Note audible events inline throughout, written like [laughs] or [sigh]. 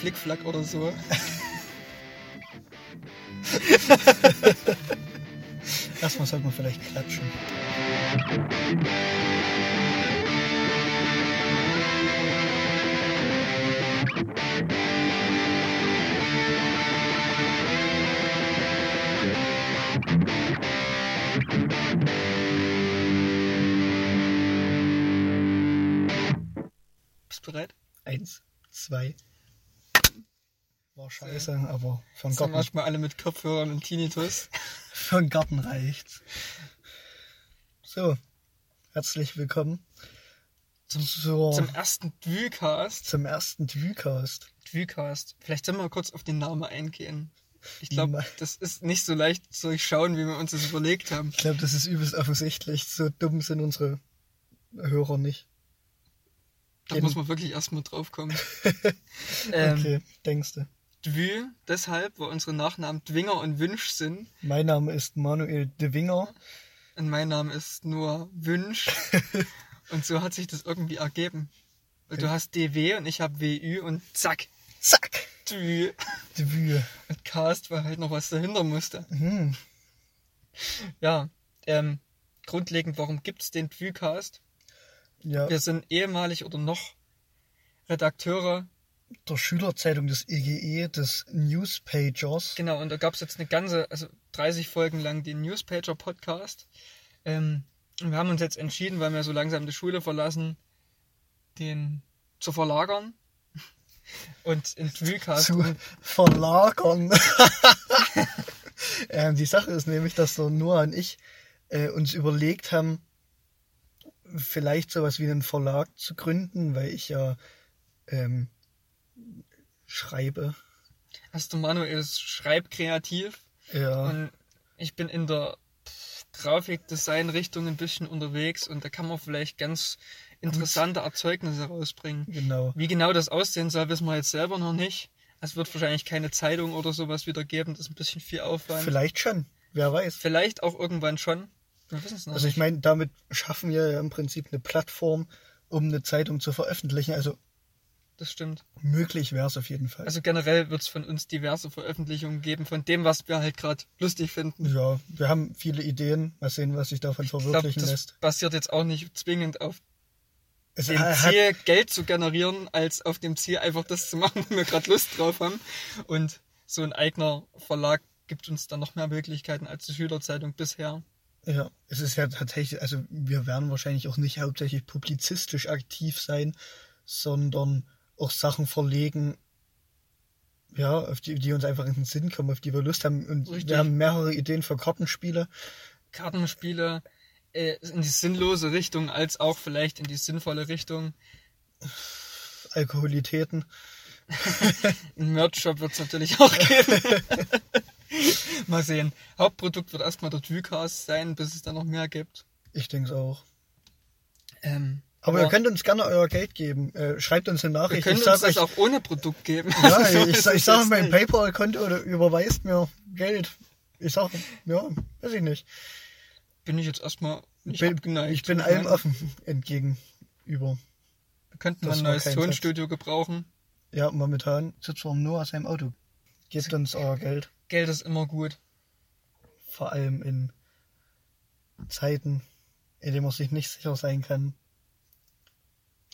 Flickflack oder so. Erstmal sollte man vielleicht klatschen. Scheiße, aber für den Sind Garten, manchmal alle mit Kopfhörern und Tinnitus. [laughs] für den Garten reicht's. So, herzlich willkommen Zum, zur, zum ersten Dwycast. zum ersten Dwycast. Dwycast. Vielleicht sollen wir kurz auf den Namen eingehen. Ich glaube, das ist nicht so leicht zu durchschauen, wie wir uns das überlegt haben. Ich glaube, das ist übelst offensichtlich. So dumm sind unsere Hörer nicht. Da muss man wirklich erstmal drauf kommen. [laughs] ähm, Okay, denkst Dwy, deshalb, weil unsere Nachnamen Dwinger und Wünsch sind. Mein Name ist Manuel de Winger. Und mein Name ist nur Wünsch. [laughs] und so hat sich das irgendwie ergeben. Weil du hast DW und ich habe WÜ und zack, Zack! Dwy. Dwy. Und Cast, weil halt noch was dahinter musste. Hm. Ja, ähm, grundlegend, warum gibt's den Dwycast? Ja, Wir sind ehemalig oder noch Redakteure. Der Schülerzeitung des EGE, des Newspagers. Genau, und da gab's jetzt eine ganze, also 30 Folgen lang den Newspager-Podcast. Ähm, wir haben uns jetzt entschieden, weil wir so langsam die Schule verlassen, den zu verlagern. [laughs] Und in Dwycast zu verlagern. [laughs] ähm, die Sache ist nämlich, dass der Noah und ich äh, uns überlegt haben, vielleicht sowas wie einen Verlag zu gründen, weil ich ja ähm, schreibe. hast du Manuel ist schreibkreativ Ja, und ich bin in der Grafikdesign-Richtung ein bisschen unterwegs und da kann man vielleicht ganz interessante Erzeugnisse rausbringen. genau. Wie genau das aussehen soll, wissen wir jetzt selber noch nicht. Es wird wahrscheinlich keine Zeitung oder sowas wieder geben. Das ist ein bisschen viel Aufwand. Vielleicht schon. Wer weiß. Vielleicht auch irgendwann schon. Wir wissen es noch Also ich meine, damit schaffen wir ja im Prinzip eine Plattform, um eine Zeitung zu veröffentlichen. Also Das stimmt. möglich wäre es auf jeden Fall. Also generell wird es von uns diverse Veröffentlichungen geben, von dem, was wir halt gerade lustig finden. ja, wir haben viele Ideen. Mal sehen, was sich davon Ich glaube, verwirklichen das lässt. basiert jetzt auch nicht zwingend auf Es dem Ziel, Geld zu generieren, als auf dem Ziel, einfach das zu machen, [laughs] wo wir gerade Lust drauf haben. Und so ein eigener Verlag gibt uns dann noch mehr Möglichkeiten als die Schülerzeitung bisher. Ja, es ist ja tatsächlich, also wir werden wahrscheinlich auch nicht hauptsächlich publizistisch aktiv sein, sondern auch Sachen verlegen, ja, auf die, die uns einfach in den Sinn kommen, auf die wir Lust haben. Und Richtig. wir haben mehrere Ideen für Kartenspiele. Kartenspiele äh, in die sinnlose Richtung, als auch vielleicht in die sinnvolle Richtung. Alkoholitäten. [laughs] Ein Merch-Shop wird es natürlich auch geben. [laughs] Mal sehen. Hauptprodukt wird erstmal der Dwycast sein, bis es dann noch mehr gibt. Ich denke es auch. Ähm, Aber ihr könnt uns gerne euer Geld geben. Äh, schreibt uns eine wir Nachricht. können ich uns das euch, auch ohne Produkt geben. ja, [laughs] Also, ich, ich sage mein. PayPal-Konto oder überweist mir Geld. Ich sage, ja, weiß ich nicht. Bin ich jetzt erstmal nicht bin, abgeneigt. ich bin Ich allem offen entgegenüber. Wir könnten mal ein neues Tonstudio gebrauchen. Ja, momentan sitzt wir nur aus seinem Auto. Gebt uns euer Geld. Geld ist immer gut. Vor allem in Zeiten, in denen man sich nicht sicher sein kann,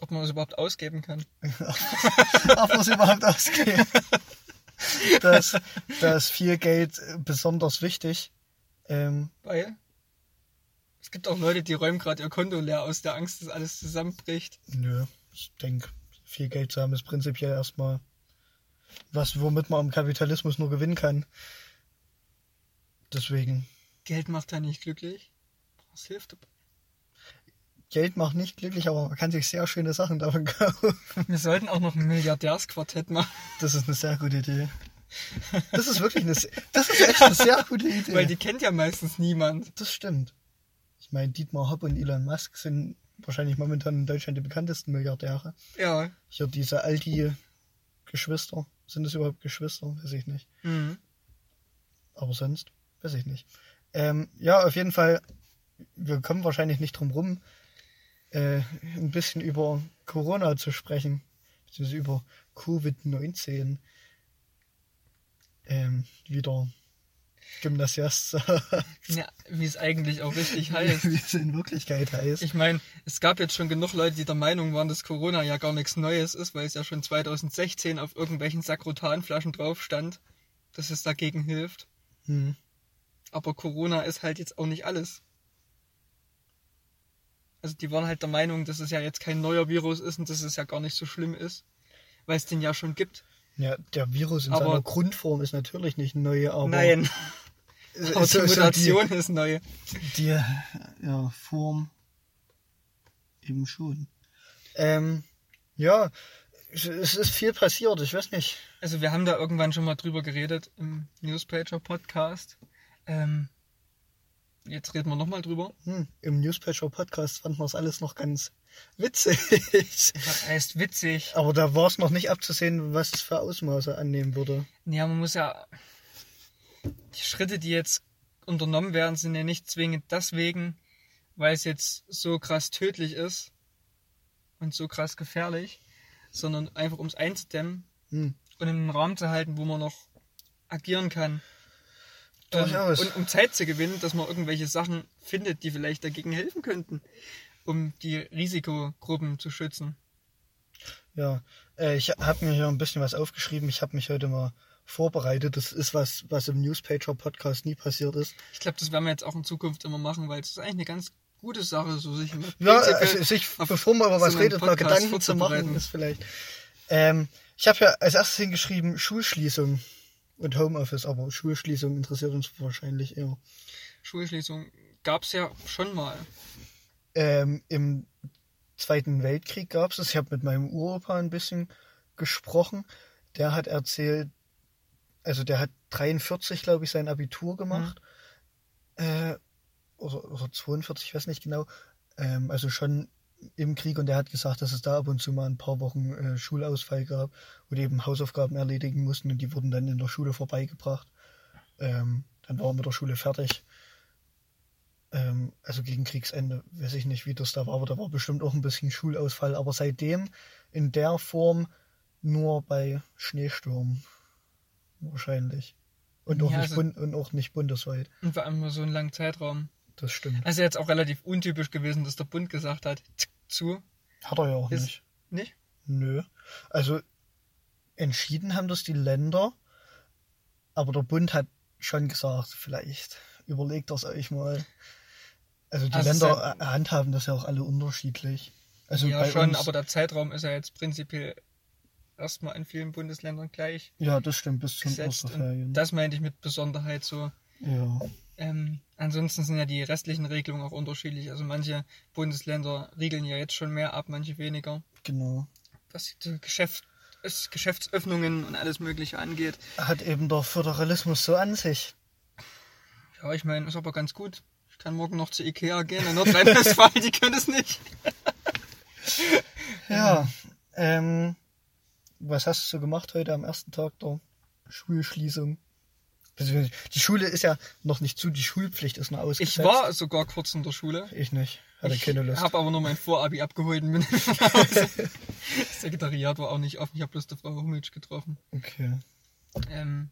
Ob man es überhaupt ausgeben kann. [laughs] ob man es überhaupt ausgeht. Das, da ist viel Geld äh, besonders wichtig. Ähm, Weil es gibt auch Leute, die räumen gerade ihr Konto leer aus der Angst, dass alles zusammenbricht. nö, ich denke, viel Geld zu haben ist prinzipiell erstmal was, womit man am Kapitalismus nur gewinnen kann. Deswegen, Geld macht ja nicht glücklich. Was hilft dabei? Geld macht nicht glücklich, aber man kann sich sehr schöne Sachen davon kaufen. Wir sollten auch noch ein Milliardärsquartett machen, Das ist eine sehr gute Idee. Das ist wirklich eine, das ist echt eine sehr gute Idee. weil die kennt ja meistens niemand. das stimmt. Ich meine, Dietmar Hopp und Elon Musk sind wahrscheinlich momentan in Deutschland die bekanntesten Milliardäre. Ja. Hier diese Aldi-Geschwister. Sind das überhaupt Geschwister? Weiß ich nicht. Mhm. Aber sonst, weiß ich nicht. Ähm, ja, auf jeden Fall, wir kommen wahrscheinlich nicht drum rum, äh, ein bisschen über Corona zu sprechen, beziehungsweise über Covid-19. Ähm, wieder Gymnasiast [laughs] Ja, wie es eigentlich auch richtig heißt. wie es in Wirklichkeit heißt. Ich meine, es gab jetzt schon genug Leute, die der Meinung waren, dass Corona ja gar nichts Neues ist, weil es ja schon 2016 auf irgendwelchen Sakrotanflaschen drauf stand, dass es dagegen hilft. Hm. Aber Corona ist halt jetzt auch nicht alles. Also die waren halt der Meinung, dass es ja jetzt kein neuer Virus ist und dass es ja gar nicht so schlimm ist, weil es den ja schon gibt. Ja, der Virus in Aber- seiner Grundform ist natürlich nicht neu, aber Nein, [laughs] aber ist die Mutation ist neu. die, die ja, Form eben schon. Ähm, ja, es, es ist viel passiert, ich weiß nicht. Also wir haben da irgendwann schon mal drüber geredet im Newspager Podcast. Ähm, jetzt reden wir nochmal drüber. Hm, Im Newspaper Podcast fanden wir es alles noch ganz witzig. Was heißt witzig? Aber da war es noch nicht abzusehen, was es für Ausmaße annehmen würde. Ja, man muss ja. Die Schritte, die jetzt unternommen werden, sind ja nicht zwingend deswegen, weil es jetzt so krass tödlich ist und so krass gefährlich, sondern einfach um es einzudämmen Hm. und in einen Rahmen zu halten, wo man noch agieren kann. Ähm, Durchaus. und um Zeit zu gewinnen, dass man irgendwelche Sachen findet, die vielleicht dagegen helfen könnten, um die Risikogruppen zu schützen. Ja, äh, ich habe mir hier ein bisschen was aufgeschrieben. Ich habe mich heute mal vorbereitet. Das ist was, was im Newspager Podcast nie passiert ist. Ich glaube, das werden wir jetzt auch in Zukunft immer machen, weil es ist eigentlich eine ganz gute Sache, so sich Ja, also sich, bevor man über was redet, mal Gedanken zu machen, ist vielleicht. Ähm, ich habe ja als erstes hingeschrieben Schulschließung und Homeoffice, aber Schulschließung interessiert uns wahrscheinlich eher. Schulschließung gab es ja schon mal. Ähm, Im Zweiten Weltkrieg gab es das. Ich habe mit meinem Uropa ein bisschen gesprochen. Der hat erzählt, also der hat 43, glaube ich, sein Abitur gemacht. Äh, oder, oder 42, ich weiß nicht genau. Ähm, also schon im Krieg und der hat gesagt, dass es da ab und zu mal ein paar Wochen äh, Schulausfall gab, wo die eben Hausaufgaben erledigen mussten und die wurden dann in der Schule vorbeigebracht. Ähm, dann waren wir mit der Schule fertig. Ähm, also gegen Kriegsende, weiß ich nicht, wie das da war, aber da war bestimmt auch ein bisschen Schulausfall. Aber seitdem in der Form nur bei Schneesturm. Wahrscheinlich. Und auch, Ja, nicht, also- und auch nicht bundesweit. Und vor allem nur so einen langen Zeitraum. Das stimmt. Also jetzt auch relativ untypisch gewesen, dass der Bund gesagt hat, zu. Hat er ja auch Ist- nicht. Nicht? Nö. Also entschieden haben das die Länder, aber der Bund hat schon gesagt, vielleicht überlegt das euch mal. Also die Also Länder äh, handhaben das ja auch alle unterschiedlich. Also ja, schon, uns, aber der Zeitraum ist ja jetzt prinzipiell erstmal in vielen Bundesländern gleich ja, das stimmt bis zum. Osterferien. Das meinte ich mit Besonderheit so. ja, Ähm, ansonsten sind ja die restlichen Regelungen auch unterschiedlich. Also manche Bundesländer riegeln ja jetzt schon mehr ab, manche weniger. genau. Was die Geschäft, es- Geschäftsöffnungen und alles Mögliche angeht. Hat eben der Föderalismus so an sich. Ja, ich meine, ist aber ganz gut. Ich kann morgen noch zu Ikea gehen in Nordrhein-Westfalen, [laughs] die können es nicht. Ja. Ähm, was hast du so gemacht heute am ersten Tag der Schulschließung? Die Schule ist ja noch nicht zu, die Schulpflicht ist noch ausgesetzt. Ich war sogar kurz in der Schule. Ich nicht. Hatte Ich keine Lust. habe aber nur mein Vorabi abgeholt und bin [laughs] nach Hause. Das Sekretariat war auch nicht offen. Ich habe bloß die Frau Humitsch getroffen. Okay. Ähm,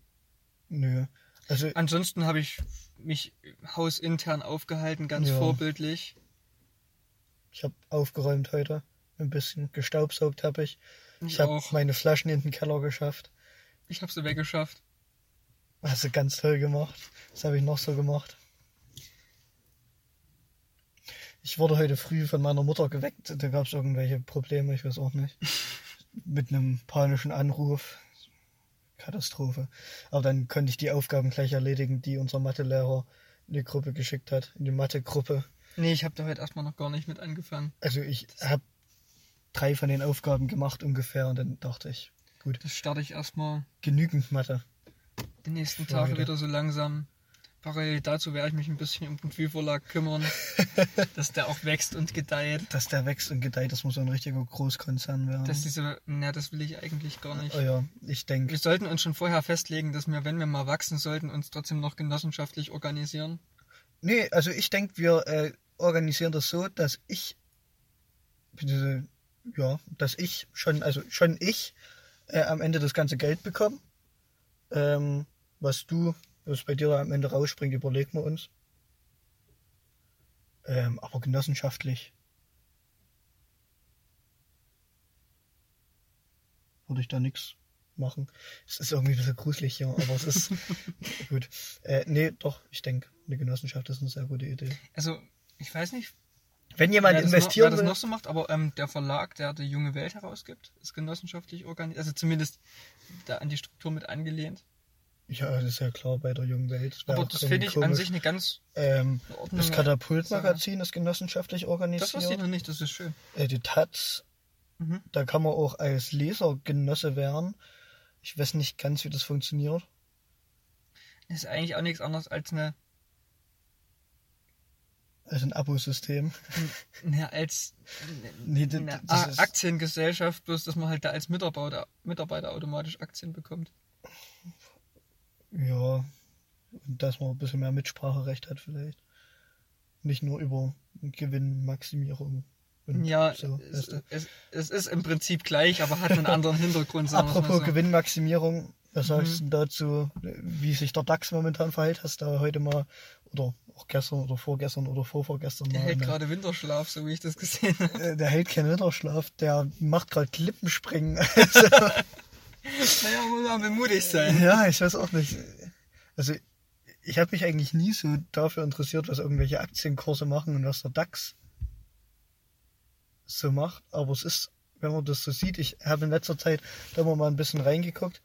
Nö. Also, ansonsten habe ich mich hausintern aufgehalten, ganz Ja. vorbildlich. ich habe aufgeräumt heute. Ein bisschen gestaubsaugt habe ich. Ich Ich habe auch. meine Flaschen in den Keller geschafft. Ich habe sie weggeschafft. Hast du ganz toll gemacht. Was habe ich noch so gemacht? Ich wurde heute früh von meiner Mutter geweckt. Da gab es irgendwelche Probleme, ich weiß auch nicht. [laughs] Mit einem panischen Anruf. Katastrophe. Aber dann konnte ich die Aufgaben gleich erledigen, die unser Mathelehrer in die Gruppe geschickt hat. In die Mathe-Gruppe. Nee, ich habe da heute erstmal noch gar nicht mit angefangen. Also ich habe drei von den Aufgaben gemacht ungefähr und dann dachte ich, gut, Das starte ich erstmal genügend Mathe. Die nächsten Tage heute. wieder so langsam. Parallel dazu werde ich mich ein bisschen um den Frühvorlag kümmern, [laughs] dass der auch wächst und gedeiht. Dass der wächst und gedeiht, das muss so ein richtiger Großkonzern werden. Dass diese, na, das will ich eigentlich gar nicht. oh ja, ich denke, Wir sollten uns schon vorher festlegen, dass wir, wenn wir mal wachsen sollten, uns trotzdem noch genossenschaftlich organisieren. Nee, also ich denke, wir äh, organisieren das so, dass ich, bitte, ja, dass ich schon, also schon ich äh, am Ende das ganze Geld bekomme. Ähm, was du, was bei dir da am Ende rausspringt, überlegen wir uns. Ähm, aber genossenschaftlich würde ich da nichts machen. Es ist irgendwie ein bisschen gruselig hier, aber es ist [laughs] gut. Äh, nee, doch, ich denke, eine Genossenschaft ist eine sehr gute Idee. Also, ich weiß nicht, Wenn jemand wer das, wer noch so macht, aber ähm, der Verlag, der die junge Welt herausgibt, ist genossenschaftlich organisiert, also zumindest da an die Struktur mit angelehnt. Ja, das ist ja klar bei der jungen Welt. Aber das finde ich an komisch. sich eine ganz Ähm, das Katapultmagazin ist genossenschaftlich Das wusste ich organisiert. noch nicht, das ist schön. Äh, die Taz, Mhm. da kann man auch als Leser Genosse werden. Ich weiß nicht ganz, wie das funktioniert. Das ist eigentlich auch nichts anderes als eine, Also ein Abosystem. eine als [laughs] Nee, das, eine das Aktiengesellschaft, bloß dass man halt da als Mitarbeiter, Mitarbeiter automatisch Aktien bekommt. Ja, und dass man ein bisschen mehr Mitspracherecht hat vielleicht. Nicht nur über Gewinnmaximierung. Ja, so, es, es, es ist im Prinzip gleich, aber hat einen anderen Hintergrund. Apropos. Gewinnmaximierung, was sagst Mhm. du dazu, wie sich der DAX momentan verhält? Hast du heute mal, oder auch gestern oder vorgestern oder vorvorgestern Der mal hält eine- gerade Winterschlaf, so wie ich das gesehen habe. Äh, Der hält keinen Winterschlaf, der macht gerade Klippenspringen. [laughs] Naja, muss man mutig sein. ja, ich weiß auch nicht. Also, ich habe mich eigentlich nie so dafür interessiert, was irgendwelche Aktienkurse machen und was der DAX so macht. Aber es ist, wenn man das so sieht, ich habe in letzter Zeit da mal ein bisschen reingeguckt.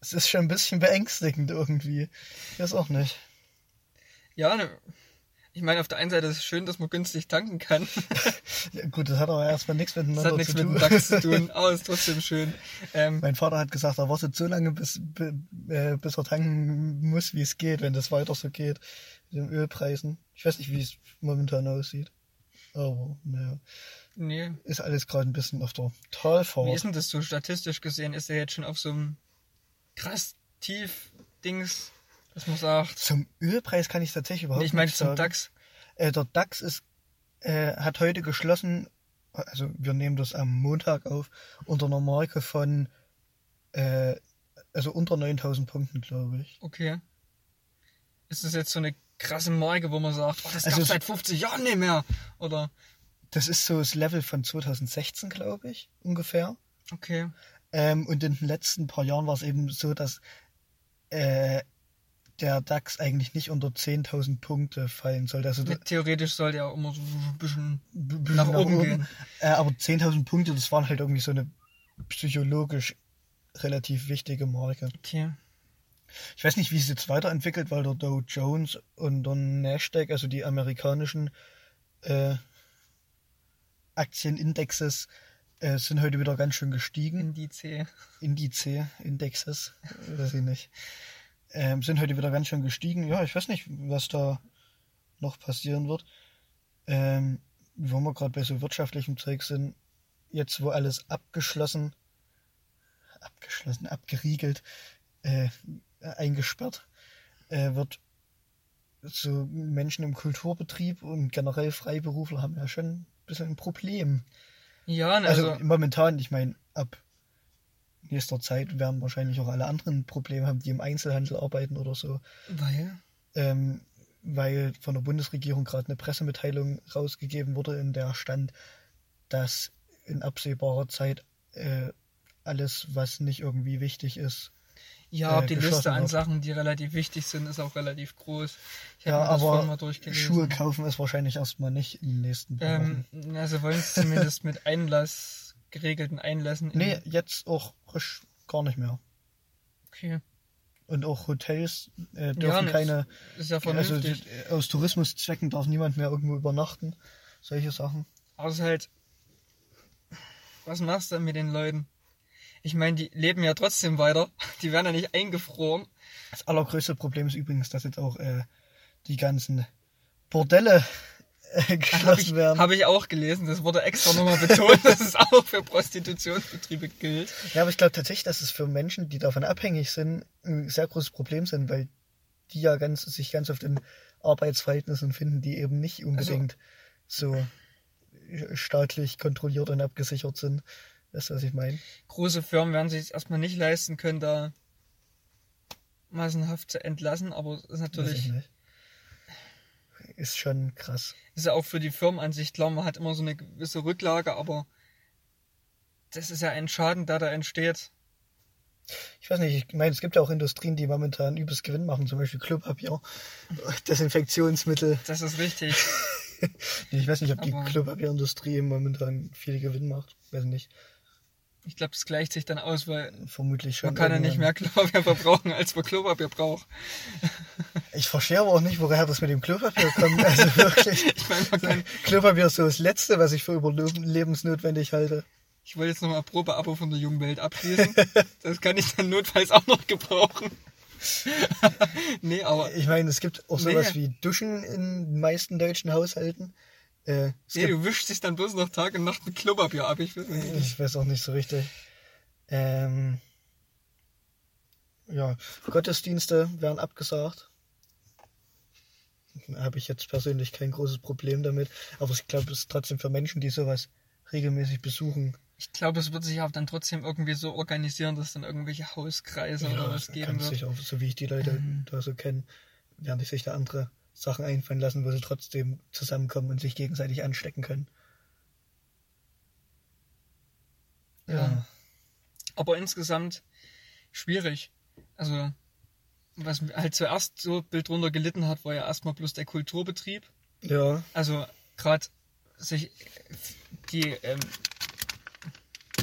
Es ist schon ein bisschen beängstigend irgendwie. Ich weiß auch nicht. Ja, ne, ich meine, auf der einen Seite ist es schön, dass man günstig tanken kann. [laughs] Ja, gut, das hat aber erstmal nichts Das miteinander hat nichts zu mit tun. dem DAX zu [laughs] tun, aber ist trotzdem schön. Ähm, Mein Vater hat gesagt, er wartet so lange, bis, bi- äh, bis er tanken muss, wie es geht, wenn das weiter so geht mit den Ölpreisen. Ich weiß nicht, wie es momentan aussieht. Aber naja, nee. ist alles gerade ein bisschen auf der Wie Talfahrt. ist denn das so statistisch gesehen? Ist er jetzt schon auf so einem krass tief Dings, dass man sagt, Zum Ölpreis kann ich tatsächlich überhaupt nee, ich meine zum sagen. DAX. Äh, der DAX ist, äh, hat heute geschlossen, also wir nehmen das am Montag auf, unter einer Marke von, äh, also unter 9000 Punkten, glaube ich. Okay. Ist das jetzt so eine krasse Marke, wo man sagt, oh, das Also gab's es- seit 50 Jahren nicht mehr? Oder, Das ist so das Level von 2016, glaube ich, ungefähr. okay. Ähm, und in den letzten paar Jahren war es eben so, dass äh, der DAX eigentlich nicht unter 10.000 Punkte fallen sollte. Also theoretisch sollte er auch immer so ein bisschen bisschen nach oben gehen. Äh, aber 10.000 Punkte, das waren halt irgendwie so eine psychologisch relativ wichtige Marke. Okay. Ich weiß nicht, wie es jetzt weiterentwickelt, weil der Dow Jones und der Nasdaq, also die amerikanischen äh, Aktienindexes, äh, sind heute wieder ganz schön gestiegen. Indice. Indice, Indexes, weiß ich nicht. Ähm, sind heute wieder ganz schön gestiegen. Ja, ich weiß nicht, was da noch passieren wird. Ähm, wo wir gerade bei so wirtschaftlichem Zeug sind, jetzt wo alles abgeschlossen, abgeschlossen, abgeriegelt, äh, eingesperrt, äh, wird so Menschen im Kulturbetrieb und generell Freiberufler haben ja schon ein bisschen ein Problem. Ja, ne, Also, also, momentan, ich meine, ab nächster Zeit werden wahrscheinlich auch alle anderen Probleme haben, die im Einzelhandel arbeiten oder so. weil, Ähm, weil von der Bundesregierung gerade eine Pressemitteilung rausgegeben wurde, in der stand, dass in absehbarer Zeit äh, alles, was nicht irgendwie wichtig ist. ja, äh, die Liste an. Sachen, die relativ wichtig sind, ist auch relativ groß. Ich Ja, aber. Schuhe kaufen ist wahrscheinlich erstmal nicht in den nächsten paar Ähm, also wollen es zumindest [laughs] mit Einlass, geregelten Einlässen. in- Nee, jetzt auch frisch gar nicht mehr. Okay. Und auch Hotels äh, Ja, dürfen das keine ist ja Also vernünftig. die- aus Tourismuszwecken darf niemand mehr irgendwo übernachten. Solche Sachen. Außer halt, was machst du denn mit den Leuten? Ich meine, die leben ja trotzdem weiter. [laughs] Die werden ja nicht eingefroren. Das allergrößte Problem ist übrigens, dass jetzt auch äh, die ganzen Bordelle [laughs] Habe geschlossen ich, werden. hab ich auch gelesen. Das wurde extra nochmal betont, [laughs] dass es auch für Prostitutionsbetriebe gilt. Ja, aber ich glaube tatsächlich, dass es für Menschen, die davon abhängig sind, ein sehr großes Problem sind, weil die ja ganz, sich ganz oft in Arbeitsverhältnissen finden, die eben Also nicht unbedingt so staatlich kontrolliert und abgesichert sind. Weißt du, was ich meine? Große Firmen werden sich erstmal nicht leisten können, da massenhaft zu entlassen, aber es ist natürlich. Ist schon krass. ist ja auch für die Firmenansicht klar, man hat immer so eine gewisse Rücklage, aber das ist ja ein Schaden, der da entsteht. Ich weiß nicht, ich meine, es gibt ja auch Industrien, die momentan übelst Gewinn machen, zum Beispiel Klopapier, [laughs] Desinfektionsmittel. Das ist richtig. [laughs] Ich weiß nicht, ob die Klopapierindustrie momentan viel Gewinn macht. Weiß nicht. Ich glaube, es gleicht sich dann aus, weil Vermutlich schon. man kann ja nicht mehr Klopapier verbrauchen, als man Klopapier braucht. [laughs] Ich verstehe aber auch nicht, woher das mit dem Klopapier [laughs] kommt. Also wirklich. Ich meine, man kann, Klopapier ist so das Letzte, was ich für überlebensnotwendig halte. ich wollte jetzt nochmal Probeabo von der jungen Welt abschließen. [laughs] Das kann ich dann notfalls auch noch gebrauchen. nee, aber Ich meine, es gibt auch Nee. sowas wie Duschen in den meisten deutschen Haushalten. Äh, nee, du wischst dich dann bloß noch Tag und Nacht mit Klopapier ab. Ich weiß nicht. ich weiß auch nicht so richtig. Ähm, ja, Gottesdienste werden abgesagt. Da habe ich jetzt persönlich kein großes Problem damit. Aber ich glaube, es ist trotzdem für Menschen, die sowas regelmäßig besuchen, Ich glaube, es wird sich auch dann trotzdem irgendwie so organisieren, dass dann irgendwelche Hauskreise oder was geben wird. sich auch, so wie ich die Leute Mhm. da so kenne, werden sich da andere Sachen einfallen lassen, wo sie trotzdem zusammenkommen und sich gegenseitig anstecken können. Ja. Aber insgesamt schwierig. Also, was halt zuerst so Bild drunter gelitten hat, war ja erstmal bloß der Kulturbetrieb. Ja, Also, gerade sich die, ähm,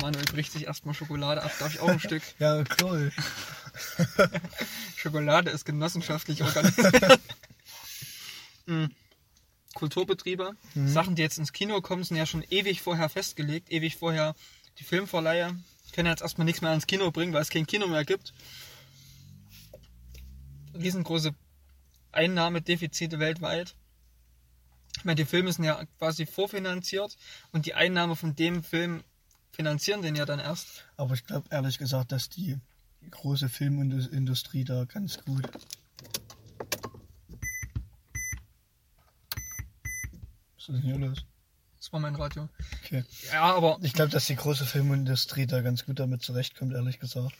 Manuel bricht sich erstmal Schokolade ab. Darf ich auch ein Stück? [laughs] ja, cool. [laughs] Schokolade ist genossenschaftlich organisiert. [laughs] Mm. Kulturbetriebe. Sachen, die jetzt ins Kino kommen, sind ja schon ewig vorher festgelegt. Ewig vorher die Filmverleiher können jetzt erstmal nichts mehr ins Kino bringen, weil es kein Kino mehr gibt. Riesengroße Einnahmedefizite weltweit. Ich meine, die Filme sind ja quasi vorfinanziert und die Einnahme von dem Film finanzieren den ja dann erst. Aber ich glaube ehrlich gesagt, dass die große Filmindustrie da ganz gut. Was ist denn hier los? Das war mein Radio. Okay. Ja, aber Ich glaube, dass die große Filmindustrie da ganz gut damit zurechtkommt, ehrlich gesagt.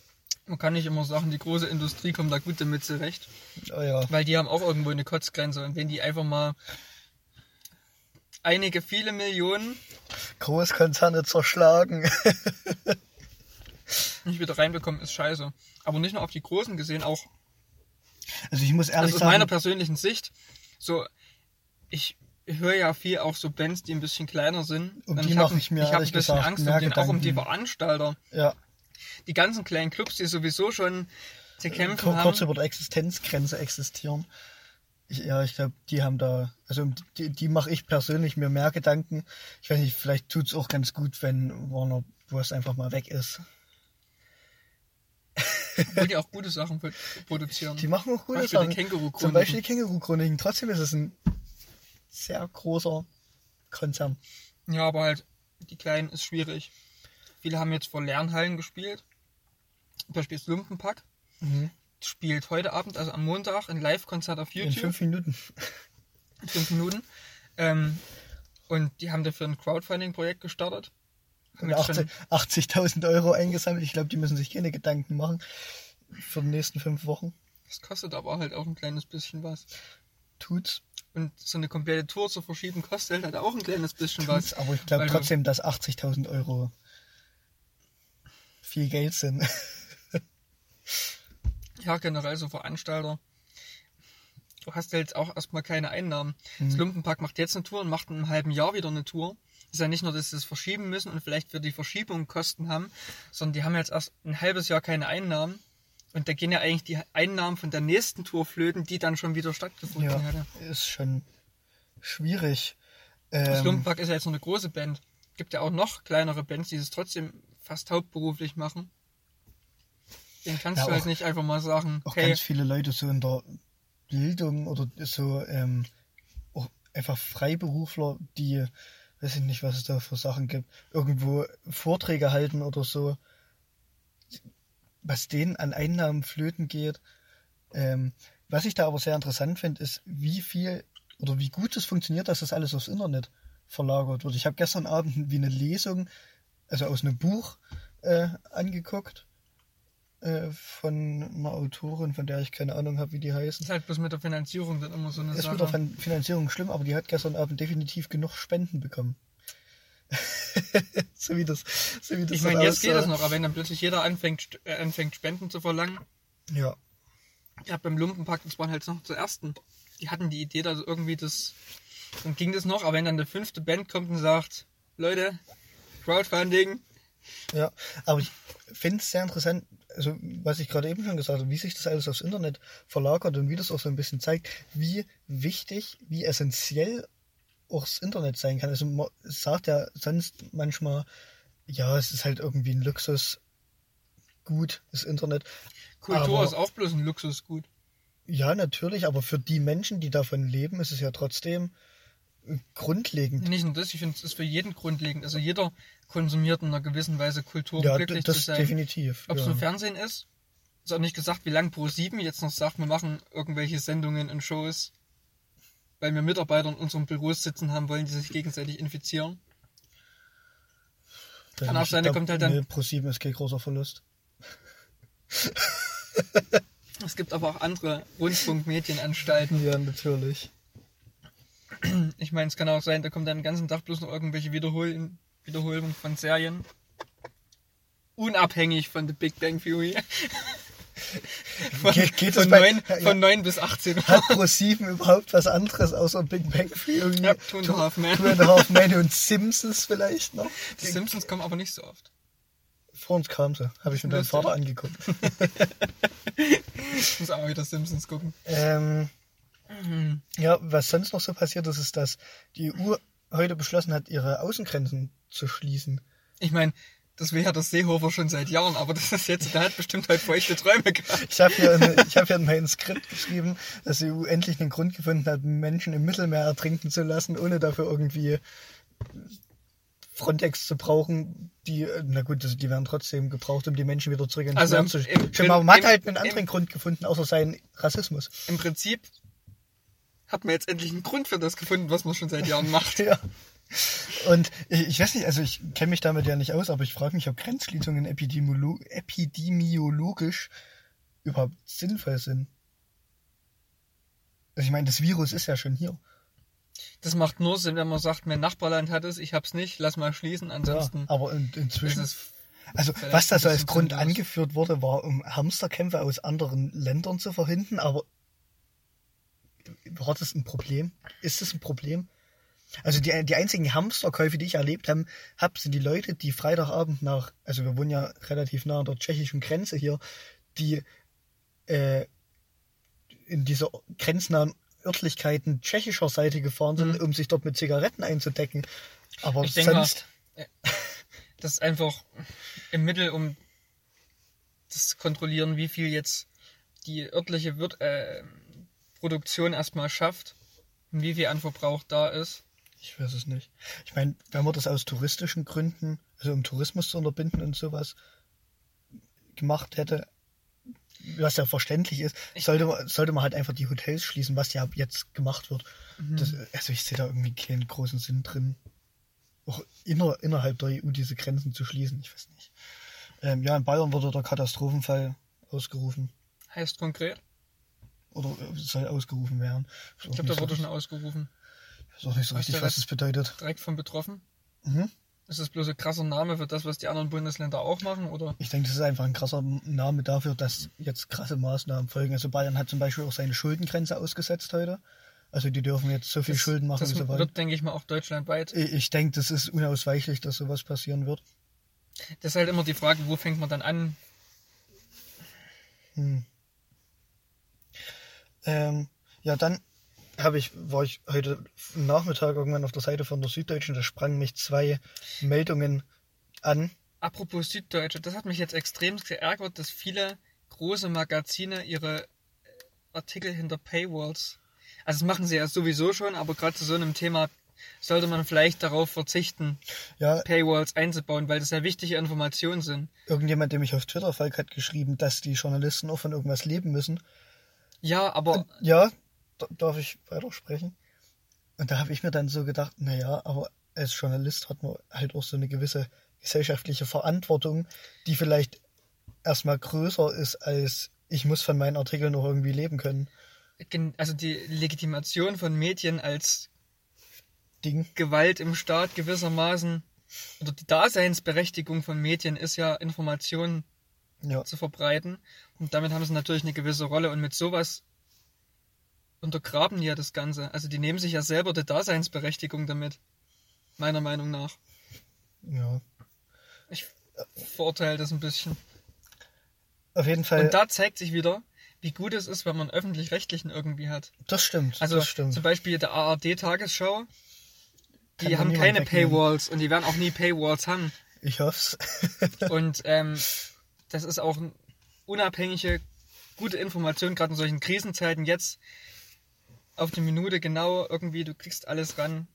Man kann nicht immer sagen, die große Industrie kommt da gut damit zurecht, Oh ja. weil die haben auch irgendwo eine Kotzgrenze und wenn die einfach mal einige viele Millionen Großkonzerne zerschlagen. [laughs] nicht wieder reinbekommen, ist scheiße. Aber nicht nur auf die großen gesehen, auch Also ich muss ehrlich also aus meiner sagen, persönlichen Sicht, so ich höre ja viel auch so Bands, die ein bisschen kleiner sind. Um Und die mache ich mir ich hab ehrlich ein bisschen Angst um den, auch um die. Veranstalter. ja, Die ganzen kleinen Clubs, die sowieso schon zu kämpfen kur- haben. kurz über der Existenzgrenze existieren. Ich, ja, ich glaube, die haben da, also die, die mache ich persönlich mir mehr Gedanken. Ich weiß nicht, vielleicht tut's auch ganz gut, wenn Warner Bros. einfach mal weg ist. Obwohl die auch gute Sachen pro- produzieren. Die machen auch gute Beispiel Sachen. Zum Beispiel die Känguru-Chroniken. Trotzdem ist es ein sehr großer Konzern. Ja, aber halt, die Kleinen ist schwierig. Viele haben jetzt vor Lernhallen gespielt. Zum Beispiel das Lumpenpack. Mhm. Spielt heute Abend, also am Montag, ein Live-Konzert auf In YouTube. fünf Minuten. in fünf Minuten. Ähm, und die haben dafür ein Crowdfunding-Projekt gestartet. Haben jetzt schon, 80 80.000 Euro eingesammelt. Ich glaube, die müssen sich keine Gedanken machen für die nächsten fünf Wochen. das kostet aber halt auch ein kleines bisschen was. Tut's. Und so eine komplette Tour zu verschieben kostet halt auch ein kleines bisschen was. Aber ich glaube du- trotzdem, dass 80.000 Euro viel Geld sind. [laughs] Ja, generell so Veranstalter. Du hast ja jetzt auch erstmal keine Einnahmen. Mhm. Das Lumpenpack macht jetzt eine Tour und macht in einem halben Jahr wieder eine Tour. Ist ja nicht nur, dass sie es verschieben müssen und vielleicht für die Verschiebung Kosten haben, sondern die haben jetzt erst ein halbes Jahr keine Einnahmen. Und da gehen ja eigentlich die Einnahmen von der nächsten Tour flöten, die dann schon wieder stattgefunden ja, hätte. ist schon schwierig. Das Ähm, Lumpenpack ist ja jetzt noch eine große Band. Gibt ja auch noch kleinere Bands, die es trotzdem fast hauptberuflich machen. Den kannst Ja, du halt nicht einfach mal sagen, auch hey, ganz viele Leute so in der Bildung oder so ähm, auch einfach Freiberufler, die weiß ich nicht, was es da für Sachen gibt, irgendwo Vorträge halten oder so, was denen an Einnahmen flöten geht. Ähm, Was ich da aber sehr interessant finde, ist, wie viel oder wie gut es funktioniert, dass das alles aufs Internet verlagert wird. Ich habe gestern Abend wie eine Lesung, also aus einem Buch, äh, angeguckt äh, von einer Autorin, von der ich keine Ahnung habe, wie die heißt. Ist halt bloß mit der Finanzierung dann immer so eine Ist Sache. mit der Fin- Finanzierung schlimm, aber die hat gestern Abend definitiv genug Spenden bekommen. [laughs] so wie das, so wie das ich meine, jetzt geht das noch, aber wenn dann plötzlich jeder anfängt, äh, anfängt Spenden zu verlangen, Ja, ja, beim Lumpenpack, das waren halt noch zur ersten. Die hatten die Idee, dass irgendwie das, dann ging das noch, aber wenn dann der fünfte Band kommt und sagt, Leute, Crowdfunding, ja. Aber ich finde es sehr interessant, also was ich gerade eben schon gesagt habe, wie sich das alles aufs Internet verlagert und wie das auch so ein bisschen zeigt, wie wichtig, wie essentiell auch das Internet sein kann. Also man sagt ja sonst manchmal, ja, es ist halt irgendwie ein Luxus. Gut, das Internet. Kultur Aber- ist auch bloß ein Luxusgut. Ja, natürlich, aber für die Menschen, die davon leben, ist es ja trotzdem grundlegend. Nicht nur das, ich finde, es ist für jeden grundlegend. Also jeder konsumiert in einer gewissen Weise Kultur, um Ja, glücklich das zu sein. definitiv. Ob es ja. im Fernsehen ist, ist auch nicht gesagt, wie lang Pro7 jetzt noch sagt, wir machen irgendwelche Sendungen und Shows, weil wir Mitarbeiter in unseren Büros sitzen haben wollen, die sich gegenseitig infizieren. kann auch sein, glaub, kommt halt dann- Pro 7 ist kein großer Verlust. [laughs] Es gibt aber auch andere Rundfunkmedienanstalten. Ja, natürlich. Ich meine, es kann auch sein, da kommt dann den ganzen Tag bloß noch irgendwelche Wiederhol Wiederholungen von Serien. Unabhängig von The Big Bang Theory. Von, Geht- von, bei- 9, ja. von 9 bis 18 Uhr. Hat Pro 7 überhaupt was anderes außer Big Bang Theory? Ja, Two and a Half Men. Two and a Half [laughs] Men und Simpsons vielleicht noch? Die Simpsons kommen aber nicht so oft. Vor uns kam sie. Habe ich mit meinem. Vater angeguckt. Ich muss auch mal wieder Simpsons gucken. ähm, ja, was sonst noch so passiert ist, ist, dass die EU heute beschlossen hat, ihre Außengrenzen zu schließen. Ich meine, das wäre das Seehofer schon seit Jahren, aber das ist jetzt, der hat bestimmt halt feuchte Träume gehabt. Ich habe hier, in- ich hab hier in mein Skript geschrieben, dass die EU endlich einen Grund gefunden hat, Menschen im Mittelmeer ertrinken zu lassen, ohne dafür irgendwie Frontex zu brauchen. Die, na gut, die werden trotzdem gebraucht, um die Menschen wieder zurück ins Also im- zu im- schicken. Aber man hat im- halt einen im- anderen Grund gefunden, außer seinen Rassismus. Im Prinzip hat man jetzt endlich einen Grund für das gefunden, was man schon seit Jahren macht. [laughs] Ja. Und ich, ich weiß nicht, also ich kenne mich damit ja nicht aus, aber ich frage mich, ob Grenzschließungen epidemiolo epidemiologisch überhaupt sinnvoll sind. Also ich meine, das Virus ist ja schon hier. Das macht nur Sinn, wenn man sagt, mein Nachbarland hat es, ich hab's nicht, lass mal schließen. Ja, Ansonsten aber in, inzwischen, also was da so als Grund sinnlos. angeführt wurde, war, um Hamsterkämpfe aus anderen Ländern zu verhindern, aber war das ein Problem? Ist das ein Problem? Also die, die einzigen Hamsterkäufe, die ich erlebt habe, hab, sind die Leute, die Freitagabend nach, also wir wohnen ja relativ nah an der tschechischen Grenze hier, die äh, in diese grenznahen Örtlichkeiten tschechischer Seite gefahren sind, Mhm. um sich dort mit Zigaretten einzudecken. Aber Ich denke mal, sonst, das ist einfach im Mittel, um das zu kontrollieren, wie viel jetzt die örtliche Wirt äh, Produktion erstmal schafft und wie viel an Verbrauch da ist. Ich weiß es nicht. Ich meine, wenn man das aus touristischen Gründen, also um Tourismus zu unterbinden und sowas, gemacht hätte, was ja verständlich ist, sollte man, sollte man halt einfach die Hotels schließen, was ja jetzt gemacht wird. Das, also ich sehe da irgendwie keinen großen Sinn drin. Auch inner, innerhalb der EU diese Grenzen zu schließen, ich weiß nicht. Ähm, ja, in Bayern wurde der Katastrophenfall ausgerufen. Heißt konkret, Oder äh, soll ausgerufen werden. Ich glaube, da wurde schon ausgerufen. Ist auch nicht so richtig, was das bedeutet. Direkt von betroffen. Mhm. Ist das bloß ein krasser Name für das, was die anderen Bundesländer auch machen? Oder? Ich denke, das ist einfach ein krasser Name dafür, dass jetzt krasse Maßnahmen folgen. Also Bayern hat zum Beispiel auch seine Schuldengrenze ausgesetzt heute. Also die dürfen jetzt so viel Das- Schulden machen, Das wie sie wollen. wird, denke ich mal, auch deutschlandweit. Ich ich denke, das ist unausweichlich, dass sowas passieren wird. Das ist halt immer die Frage, wo fängt man dann an? Hm. Ähm, ja, dann habe ich, war ich heute Nachmittag irgendwann auf der Seite von der Süddeutschen, da sprangen mich zwei Meldungen an. Apropos Süddeutsche, das hat mich jetzt extrem geärgert, dass viele große Magazine ihre Artikel hinter Paywalls. Also das machen sie ja sowieso schon, aber gerade zu so einem Thema sollte man vielleicht darauf verzichten, Ja, Paywalls einzubauen, weil das ja wichtige Informationen sind. irgendjemand, der mich auf Twitter folgt, hat geschrieben, dass die Journalisten auch von irgendwas leben müssen. Ja, aber Ja, darf ich weitersprechen? Und da habe ich mir dann so gedacht, naja, aber als Journalist hat man halt auch so eine gewisse gesellschaftliche Verantwortung, die vielleicht erstmal größer ist als ich muss von meinen Artikeln noch irgendwie leben können. also die Legitimation von Medien als Ding. Gewalt im Staat gewissermaßen oder die Daseinsberechtigung von Medien ist ja Informationen Ja. zu verbreiten und damit haben sie natürlich eine gewisse Rolle und mit sowas untergraben ja das Ganze. Also die nehmen sich ja selber die Daseinsberechtigung damit, meiner Meinung nach. Ja. Ich verurteile das ein bisschen. Auf jeden Fall. Und da zeigt sich wieder, wie gut es ist, wenn man öffentlich-rechtlichen irgendwie hat. das stimmt. Also das stimmt. zum Beispiel der ARD-Tagesschau, die haben keine wegnehmen. Paywalls und die werden auch nie Paywalls haben. Ich hoff's. [laughs] Und ähm, das ist auch unabhängige, gute Information, gerade in solchen Krisenzeiten jetzt auf die Minute genau irgendwie, du kriegst alles ran.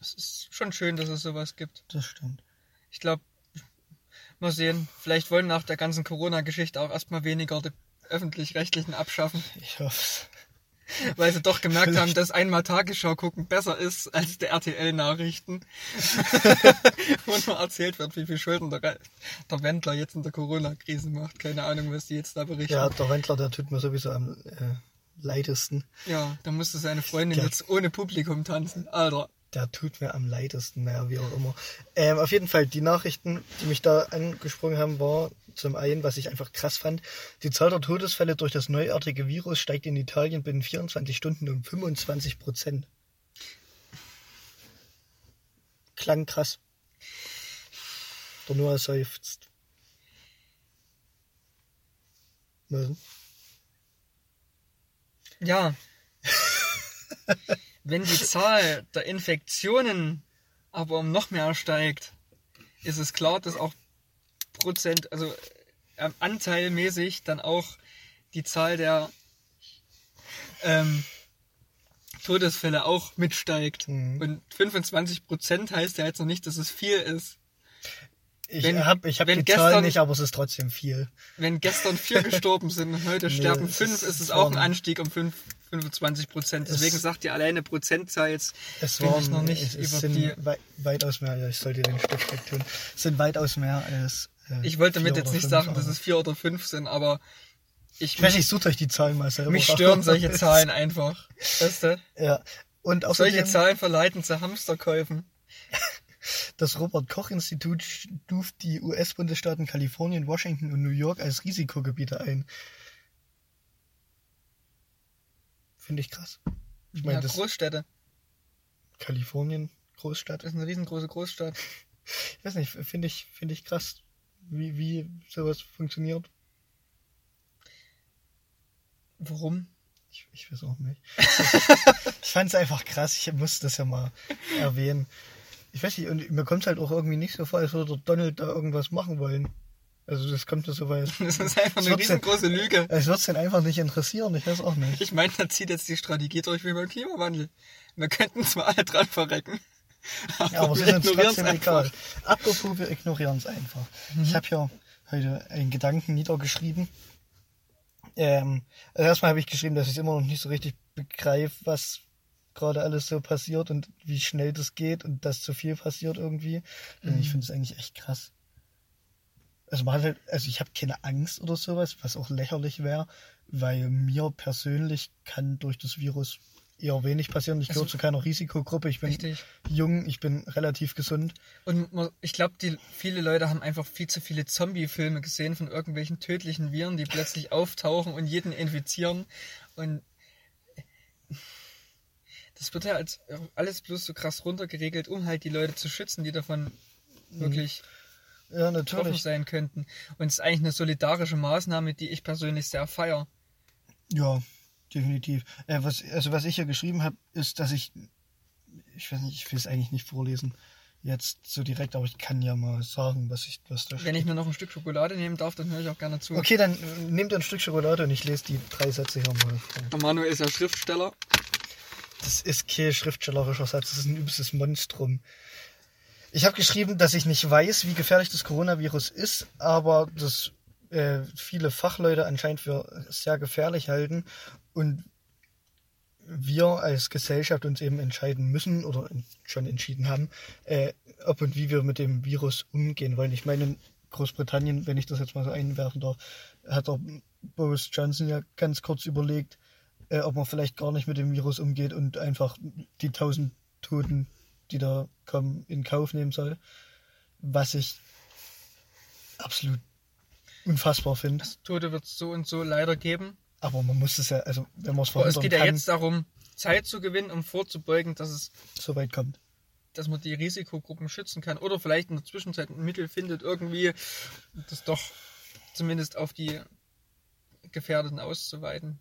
Es ist schon schön, dass es sowas gibt. das stimmt. Ich glaube, mal sehen, vielleicht wollen nach der ganzen Corona-Geschichte auch erstmal weniger die öffentlich-rechtlichen abschaffen, Ich hoff's. weil sie doch gemerkt haben, dass einmal Tagesschau gucken besser ist als die RTL-Nachrichten. [laughs] Wo nur erzählt wird, wie viel Schulden der, der Wendler jetzt in der Corona-Krise macht. Keine Ahnung, was die jetzt da berichten. Ja, Ja, der Wendler, der tut mir sowieso am äh, leidesten. da musste seine Freundin Ja. jetzt ohne Publikum tanzen. Alter. Der tut mir am leitesten, naja, wie auch immer. Ähm, auf jeden Fall, die Nachrichten, die mich da angesprungen haben, war zum einen, was ich einfach krass fand, die Zahl der Todesfälle durch das neuartige Virus steigt in Italien binnen 24 Stunden um 25 Prozent. Klang krass. Der Noah seufzt. Was? Ja. [laughs] Wenn die Zahl der Infektionen aber um noch mehr steigt, ist es klar, dass auch Prozent, also ähm, anteilmäßig dann auch die Zahl der ähm, Todesfälle auch mitsteigt. Mhm. Und 25 Prozent heißt ja jetzt noch nicht, dass es viel ist. Ich Wenn- habe ich hab die Zahl gestern- nicht, aber es ist trotzdem viel. Wenn gestern vier [laughs] gestorben sind und heute Nee, sterben fünf, ist- es auch ein Anstieg um fünf, 25 Prozent. Deswegen Es- sagt ihr alleine Prozentzahl jetzt Es waren ich noch nicht es, es über sind die. wei weitaus mehr, ja, ich sollte den Stift wegtun. Es sind weitaus mehr als. Äh, Ich wollte damit jetzt nicht sagen, dass es vier oder fünf sind, aber ich, Ich weiß nicht, sucht euch die Zahlen mal selber. mich stören solche [laughs] Zahlen einfach. Weißt du? Ja. Und außerdem, Solche Zahlen verleiten zu Hamsterkäufen. [laughs] das Robert-Koch-Institut stuft die US-Bundesstaaten Kalifornien, Washington und New York als Risikogebiete ein. Finde ich krass. Ich meine, Ja, das Großstädte. Kalifornien, Großstadt. Das ist eine riesengroße Großstadt. Ich weiß nicht, finde ich, finde ich krass, wie, wie sowas funktioniert. Warum? Ich, ich weiß auch nicht. ich fand es einfach krass. Ich muss das ja mal erwähnen. Ich weiß nicht, und mir kommt es halt auch irgendwie nicht so vor, als würde Donald da irgendwas machen wollen. Also das kommt mir so weit. [laughs] Das ist einfach eine riesengroße Lüge. Es wird den einfach nicht interessieren. Ich weiß auch nicht. Ich meine, da zieht jetzt die Strategie durch wie beim Klimawandel. Wir könnten zwar alle dran verrecken, Ja, aber es wir ist uns trotzdem einfach. egal. Apropos, wir ignorieren es einfach. Ich habe hier heute einen Gedanken niedergeschrieben. Ähm, also erstmal habe ich geschrieben, dass ich immer noch nicht so richtig begreife, was gerade alles so passiert und wie schnell das geht und dass zu viel passiert irgendwie. Und ich finde es eigentlich echt krass. Also man hat halt, also ich habe keine Angst oder sowas, was auch lächerlich wäre, weil mir persönlich kann durch das Virus eher wenig passieren. Ich gehöre Also- zu keiner Risikogruppe. Ich bin Richtig. jung, ich bin relativ gesund. Und ich glaube, viele Leute haben einfach viel zu viele Zombie-Filme gesehen von irgendwelchen tödlichen Viren, die plötzlich auftauchen und jeden infizieren. Und das wird ja als alles bloß so krass runtergeregelt, um halt die Leute zu schützen, die davon wirklich Ja, betroffen natürlich. sein könnten. Und es ist eigentlich eine solidarische Maßnahme, die ich persönlich sehr feier. Ja, definitiv. Äh, was, also was ich hier geschrieben habe, ist, dass ich, ich weiß nicht, ich will es eigentlich nicht vorlesen jetzt so direkt, aber ich kann ja mal sagen, was ich, was da Wenn steht. ich mir noch ein Stück Schokolade nehmen darf, dann höre ich auch gerne zu. Okay, dann äh, nehmt ein Stück Schokolade und ich lese die drei Sätze hier mal vor. Manuel ist ja Schriftsteller. Das ist kein schriftstellerischer Satz, das ist ein übelstes Monstrum. Ich habe geschrieben, dass ich nicht weiß, wie gefährlich das Coronavirus ist, aber das äh, viele Fachleute anscheinend für sehr gefährlich halten und wir als Gesellschaft uns eben entscheiden müssen oder schon entschieden haben, äh, ob und wie wir mit dem Virus umgehen wollen. Ich meine, in Großbritannien, wenn ich das jetzt mal so einwerfen darf, hat der Boris Johnson ja ganz kurz überlegt, äh, ob man vielleicht gar nicht mit dem Virus umgeht und einfach die tausend Toten, die da kommen, in Kauf nehmen soll. Was ich absolut unfassbar finde. Tote wird es so und so leider geben. Aber man muss es ja, also wenn man es Aber es verhindern geht ja kann, jetzt darum, Zeit zu gewinnen, um vorzubeugen, dass es so weit kommt. dass man die Risikogruppen schützen kann oder vielleicht in der Zwischenzeit ein Mittel findet, irgendwie das doch zumindest auf die Gefährdeten auszuweiten.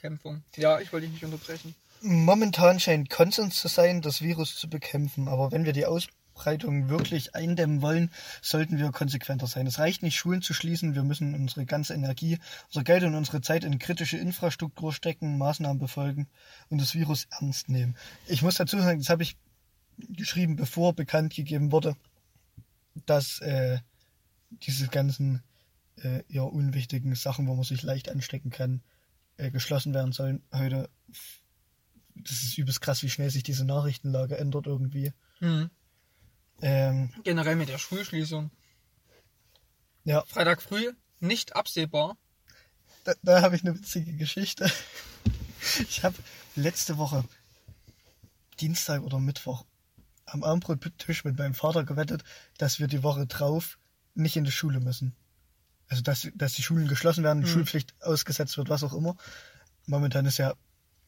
Kämpfung. Ja, ich wollte dich nicht unterbrechen. Momentan scheint Konsens zu sein, das Virus zu bekämpfen, aber wenn wir die Ausbreitung wirklich eindämmen wollen, sollten wir konsequenter sein. Es reicht nicht, Schulen zu schließen, wir müssen unsere ganze Energie, unser Geld und unsere Zeit in kritische Infrastruktur stecken, Maßnahmen befolgen und das Virus ernst nehmen. Ich muss dazu sagen, das habe ich geschrieben, bevor bekannt gegeben wurde, dass äh, diese ganzen äh, eher unwichtigen Sachen, wo man sich leicht anstecken kann, äh, geschlossen werden sollen. Heute, das ist übelst krass, wie schnell sich diese Nachrichtenlage ändert irgendwie. Mhm. Ähm, Generell mit der Schulschließung. ja, Freitag früh, nicht absehbar. da, da habe ich eine witzige Geschichte. [laughs] Ich habe letzte Woche, Dienstag oder Mittwoch, am Abendbrottisch mit meinem Vater gewettet, dass wir die Woche drauf nicht in die Schule müssen. Also, dass, dass die Schulen geschlossen werden, Mhm. Schulpflicht ausgesetzt wird, was auch immer. Momentan ist ja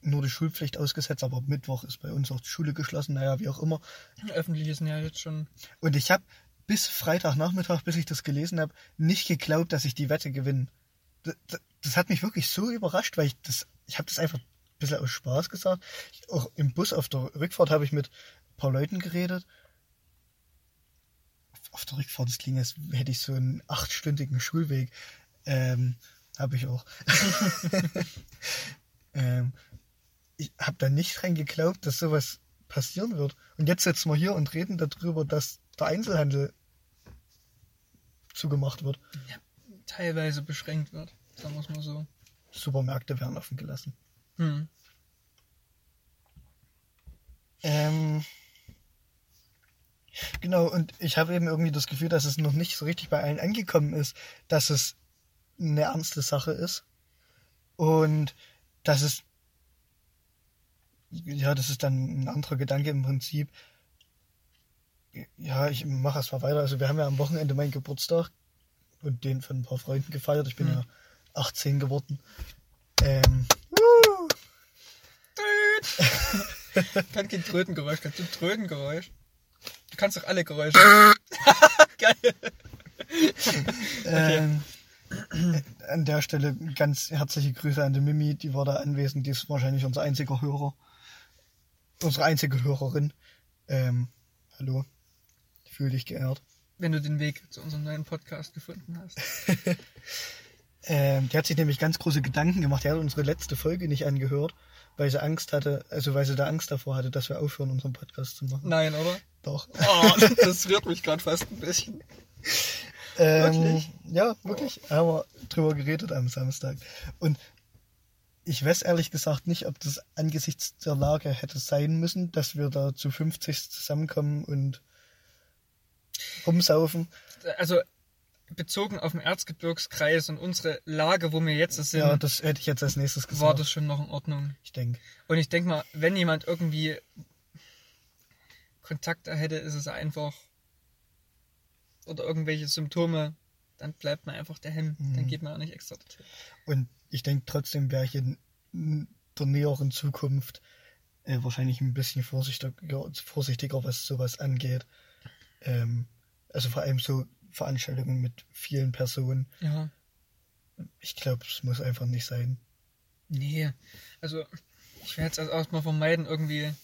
nur die Schulpflicht ausgesetzt, aber Mittwoch ist bei uns auch die Schule geschlossen, naja, wie auch immer. Öffentlich sind ja jetzt schon. Und ich habe bis Freitagnachmittag, bis ich das gelesen habe, nicht geglaubt, dass ich die Wette gewinne. Das, das, das hat mich wirklich so überrascht, weil ich das, ich habe das einfach ein bisschen aus Spaß gesagt. Ich, auch im Bus auf der Rückfahrt habe ich mit ein paar Leuten geredet. Auf, der Rückfahrt, das klingt, als hätte ich so einen achtstündigen Schulweg. Ähm, habe ich auch. [laughs] ähm, ich habe da nicht dran geglaubt, dass sowas passieren wird. Und jetzt sitzen wir hier und reden darüber, dass der Einzelhandel zugemacht wird. teilweise beschränkt wird. Sagen wir es mal so. Supermärkte werden offen gelassen. Hm. Ähm, genau, und ich habe eben irgendwie das Gefühl, dass es noch nicht so richtig bei allen angekommen ist, dass es eine ernste Sache ist. Und dass es, ja, das ist dann ein anderer Gedanke im Prinzip. Ja, ich mache erst mal weiter. Also wir haben ja am Wochenende meinen Geburtstag und den von ein paar Freunden gefeiert. Ich bin Hm. ja 18 geworden. Ähm, [laughs] Kann kein Trötengeräusch, kannst du ein Trötengeräusch? Du kannst doch alle Geräusche. [laughs] Geil. Ähm, an der Stelle ganz herzliche Grüße an die Mimi, die war da anwesend, die ist wahrscheinlich unser einziger Hörer. Unsere einzige Hörerin. Ähm, hallo. Ich fühle dich geehrt. Wenn du den Weg zu unserem neuen Podcast gefunden hast. [laughs] Ähm, die hat sich nämlich ganz große Gedanken gemacht. Die hat unsere letzte Folge nicht angehört, weil sie Angst hatte, also weil sie da Angst davor hatte, dass wir aufhören, unseren Podcast zu machen. Nein, oder? Doch. Oh, das rührt mich gerade fast ein bisschen. Ähm, Wirklich? Ja, wirklich. Haben wir drüber geredet am Samstag. Und ich weiß ehrlich gesagt nicht, ob das angesichts der Lage hätte sein müssen, dass wir da zu 50 zusammenkommen und rumsaufen. Also bezogen auf den Erzgebirgskreis und unsere Lage, wo wir jetzt sind, Ja, das hätte ich jetzt als nächstes gesagt. war das schon noch in Ordnung. Ich denke. Und ich denke mal, wenn jemand irgendwie Kontakte hätte, ist es einfach oder irgendwelche Symptome, dann bleibt man einfach daheim. Dann Mhm. geht man auch nicht extra dorthin. Und ich denke trotzdem wäre ich in der näheren Zukunft äh, wahrscheinlich ein bisschen vorsichtiger, vorsichtiger, was sowas angeht. Ähm, also vor allem so Veranstaltungen mit vielen Personen. Ja. Ich glaube, es muss einfach nicht sein. Nee, also ich werde also erstmal vermeiden, irgendwie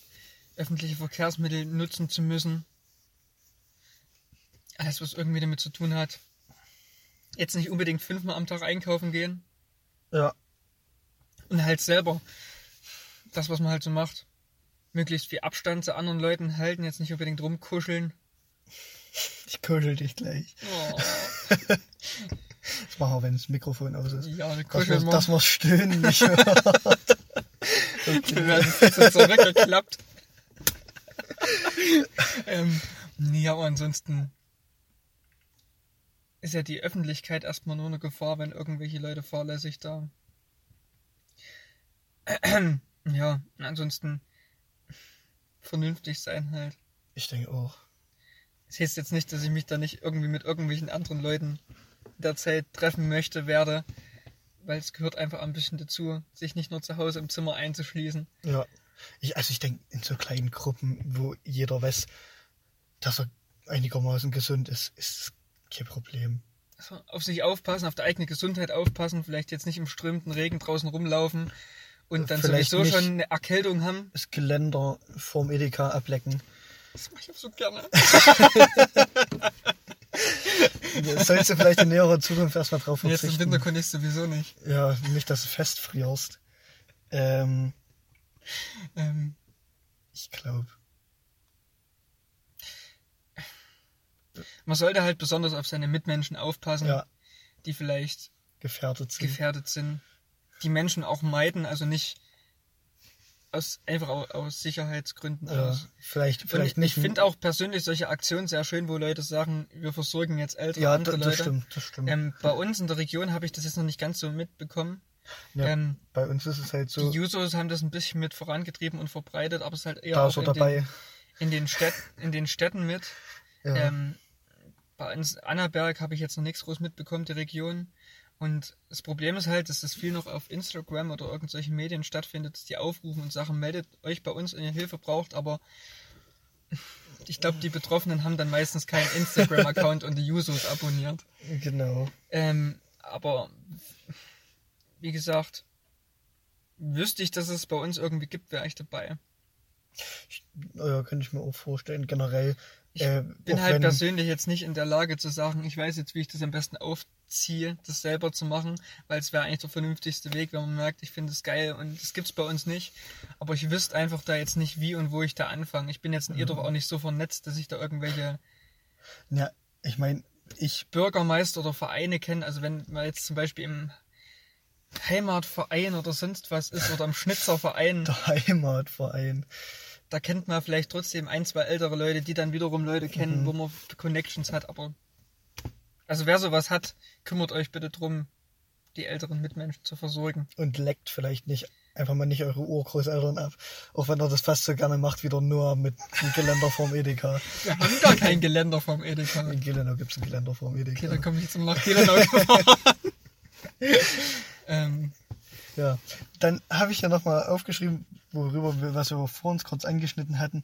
öffentliche Verkehrsmittel nutzen zu müssen. Alles, was irgendwie damit zu tun hat. Jetzt nicht unbedingt fünfmal am Tag einkaufen gehen Ja. und halt selber das, was man halt so macht. Möglichst viel Abstand zu anderen Leuten halten, jetzt nicht unbedingt rumkuscheln. Ich kuschel dich gleich. Oh. [laughs] Das machen wir, wenn das Mikrofon aus ist. Ja, eine Kuschelmord. dass wir Stöhnen nicht hört. [laughs] Wir werden so zurückgeklappt. [laughs] ähm, nee, aber ansonsten ist ja die Öffentlichkeit erstmal nur eine Gefahr, wenn irgendwelche Leute fahrlässig da. [clears throat] ja, ansonsten vernünftig sein halt. Ich denke auch. Das heißt jetzt nicht, dass ich mich da nicht irgendwie mit irgendwelchen anderen Leuten derzeit treffen möchte, werde, weil es gehört einfach ein bisschen dazu, sich nicht nur zu Hause im Zimmer einzuschließen. Ja. Ich, also ich denke, in so kleinen Gruppen, wo jeder weiß, dass er einigermaßen gesund ist, ist kein Problem. Also auf sich aufpassen, auf die eigene Gesundheit aufpassen, vielleicht jetzt nicht im strömenden Regen draußen rumlaufen und dann Vielleicht sowieso schon eine Erkältung haben. Das Geländer vorm Edeka ablecken. Das mache ich auch so gerne. [laughs] Das sollst du vielleicht in näherer Zukunft erstmal drauf Jetzt im verzichten. Winter konnte ich sowieso nicht. Ja, nicht, dass du festfrierst. Ähm, Ähm, ich glaube. man sollte halt besonders auf seine Mitmenschen aufpassen, Ja, die vielleicht gefährdet sind. gefährdet sind. Die Menschen auch meiden, also nicht aus, einfach au- aus Sicherheitsgründen ja, aus. vielleicht, Und vielleicht ich nicht. finde auch persönlich solche Aktionen sehr schön, wo Leute sagen, wir versorgen jetzt ältere ja, andere das, Leute. das stimmt, das stimmt. Ähm, bei uns in der Region habe ich das jetzt noch nicht ganz so mitbekommen. Ja, Ähm, bei uns ist es halt so, Die Jusos haben das ein bisschen mit vorangetrieben und verbreitet, aber es ist halt eher da auch in dabei. den, in, den Städt, in den Städten mit. Ja. Ähm, bei uns Annaberg habe ich jetzt noch nichts groß mitbekommen, die Region. Und das Problem ist halt, dass das viel noch auf Instagram oder irgendwelchen Medien stattfindet, dass die aufrufen und sagen, meldet euch bei uns, wenn ihr Hilfe braucht, aber ich glaube, die Betroffenen haben dann meistens keinen Instagram-Account und die Jusos abonniert. Genau. Ähm, aber wie gesagt, wüsste ich, dass es bei uns irgendwie gibt, wäre ich dabei. Ja, könnte ich mir auch vorstellen. Generell. Ich äh, bin halt wenn, persönlich jetzt nicht in der Lage zu sagen, ich weiß jetzt, wie ich das am besten aufziehe, das selber zu machen, weil es wäre eigentlich der vernünftigste Weg, wenn man merkt, ich finde es geil und das gibt's bei uns nicht. Aber ich wüsste einfach da jetzt nicht, wie und wo ich da anfange. Ich bin jetzt in ihr doch auch nicht so vernetzt, dass ich da irgendwelche Ja, ich meine, ich Bürgermeister oder Vereine kenne. Also wenn man jetzt zum Beispiel im Heimatverein oder sonst was ist oder im Schnitzerverein, der Heimatverein. da kennt man vielleicht trotzdem ein, zwei ältere Leute, die dann wiederum Leute kennen, Mhm. wo man Connections hat, aber also wer sowas hat, kümmert euch bitte drum, die älteren Mitmenschen zu versorgen. und leckt vielleicht nicht einfach mal nicht eure Urgroßeltern ab. Auch wenn er das fast so gerne macht, wieder nur mit dem Geländer vorm Edeka. Wir haben gar kein Geländer vom Edeka. In Gelenau gibt es ein Geländer vorm Edeka. Okay, dann komme ich jetzt mal nach Gelenau gefahren. [laughs] [laughs] ähm, Ja, dann habe ich ja nochmal aufgeschrieben, worüber wir, was wir vor uns kurz angeschnitten hatten,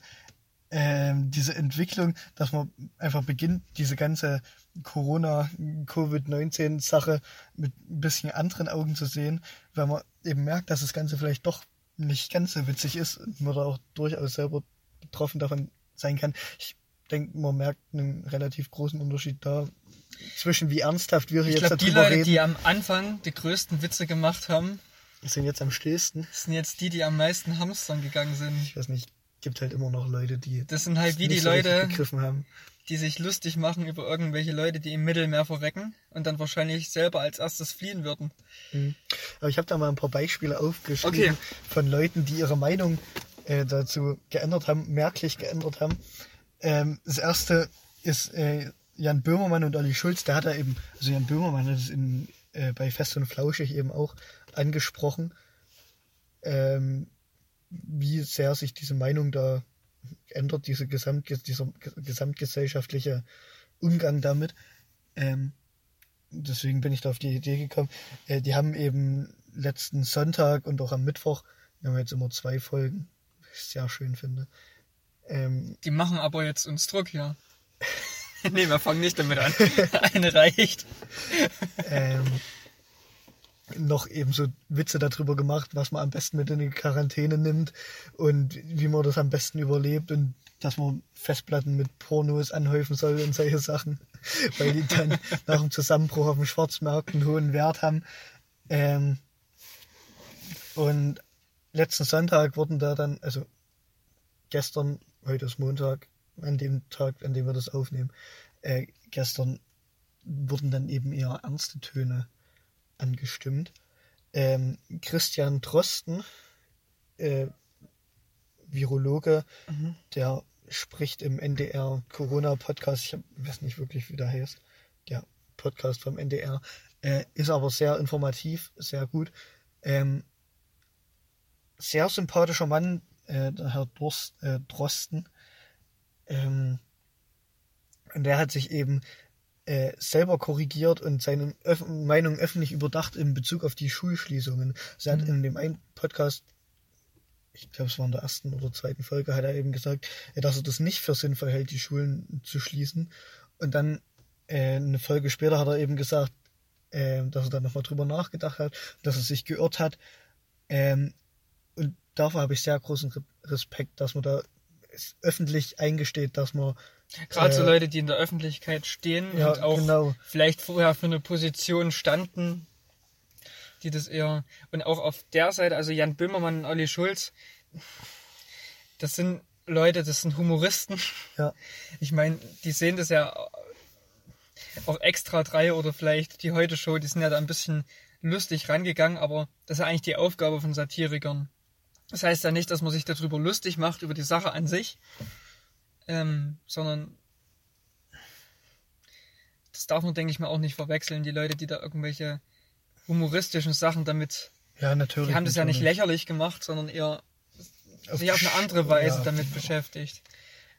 ähm, diese Entwicklung, dass man einfach beginnt, diese ganze Corona-Covid-19-Sache mit ein bisschen anderen Augen zu sehen, weil man eben merkt, dass das Ganze vielleicht doch nicht ganz so witzig ist und man da auch durchaus selber betroffen davon sein kann. Ich denke, man merkt einen relativ großen Unterschied da zwischen wie ernsthaft wir ich jetzt glaube, die darüber Leute, reden. die am Anfang die größten Witze gemacht haben, sind jetzt am stillsten. sind jetzt die, die am meisten hamstern gegangen sind. Ich weiß nicht, gibt halt immer noch Leute, die Das sind halt wie die so Leute, die sich lustig machen über irgendwelche Leute, die im Mittelmeer verrecken und dann wahrscheinlich selber als erstes fliehen würden. Aber ich habe da mal ein paar Beispiele aufgeschrieben Okay. von Leuten, die ihre Meinung äh, dazu geändert haben, merklich geändert haben. Ähm, das erste ist äh, Jan Böhmermann und Olli Schulz. Der hat da eben, also Jan Böhmermann hat es in, äh, bei Fest und Flauschig eben auch angesprochen, ähm, wie sehr sich diese Meinung da ändert, diese Gesamt, dieser gesamtgesellschaftliche Umgang damit. Ähm, deswegen bin ich da auf die Idee gekommen. Äh, die haben eben letzten Sonntag und auch am Mittwoch, wir haben jetzt immer zwei Folgen, was ich sehr schön finde. Ähm, Die machen aber jetzt uns Druck hier. [laughs] nee, wir fangen nicht damit an. [laughs] Eine reicht. ähm, noch eben so Witze darüber gemacht, was man am besten mit in die Quarantäne nimmt und wie man das am besten überlebt und dass man Festplatten mit Pornos anhäufen soll und solche Sachen, [laughs] weil die dann nach dem Zusammenbruch auf dem Schwarzmarkt einen hohen Wert haben. Ähm, und letzten Sonntag wurden da dann, also gestern, heute ist Montag, an dem Tag, an dem wir das aufnehmen, äh, gestern wurden dann eben eher ernste Töne angestimmt. Ähm, Christian Drosten, äh, Virologe, Mhm. der spricht im NDR Corona-Podcast, ich hab, weiß nicht wirklich, wie der heißt, der Podcast vom NDR, äh, ist aber sehr informativ, sehr gut. Ähm, sehr sympathischer Mann, äh, der Herr Durst, äh, Drosten. Ähm, und der hat sich eben äh, selber korrigiert und seine Öff Meinung öffentlich überdacht in Bezug auf die Schulschließungen. Also er hat Mhm. in dem einen Podcast, ich glaube es war in der ersten oder zweiten Folge, hat er eben gesagt, äh, dass er das nicht für sinnvoll hält, die Schulen zu schließen. Und dann äh, eine Folge später hat er eben gesagt, äh, dass er dann nochmal drüber nachgedacht hat, dass er sich geirrt hat. Ähm, und dafür habe ich sehr großen Re Respekt, dass man da öffentlich eingesteht, dass man Gerade so Äh, Leute, die in der Öffentlichkeit stehen ja, und auch genau. vielleicht vorher für eine Position standen, die das eher. Und auch auf der Seite, also Jan Böhmermann und Olli Schulz, das sind Leute, das sind Humoristen. Ja. Ich meine, die sehen das ja auch extra drei oder vielleicht die Heute Show, die sind ja da ein bisschen lustig rangegangen, aber das ist ja eigentlich die Aufgabe von Satirikern. Das heißt ja nicht, dass man sich darüber lustig macht, über die Sache an sich, ähm, sondern das darf man, denke ich mal, auch nicht verwechseln. Die Leute, die da irgendwelche humoristischen Sachen damit, Ja, natürlich. die haben das ja nicht natürlich. lächerlich gemacht, sondern eher Auf sich auf eine andere Weise ja, damit beschäftigt.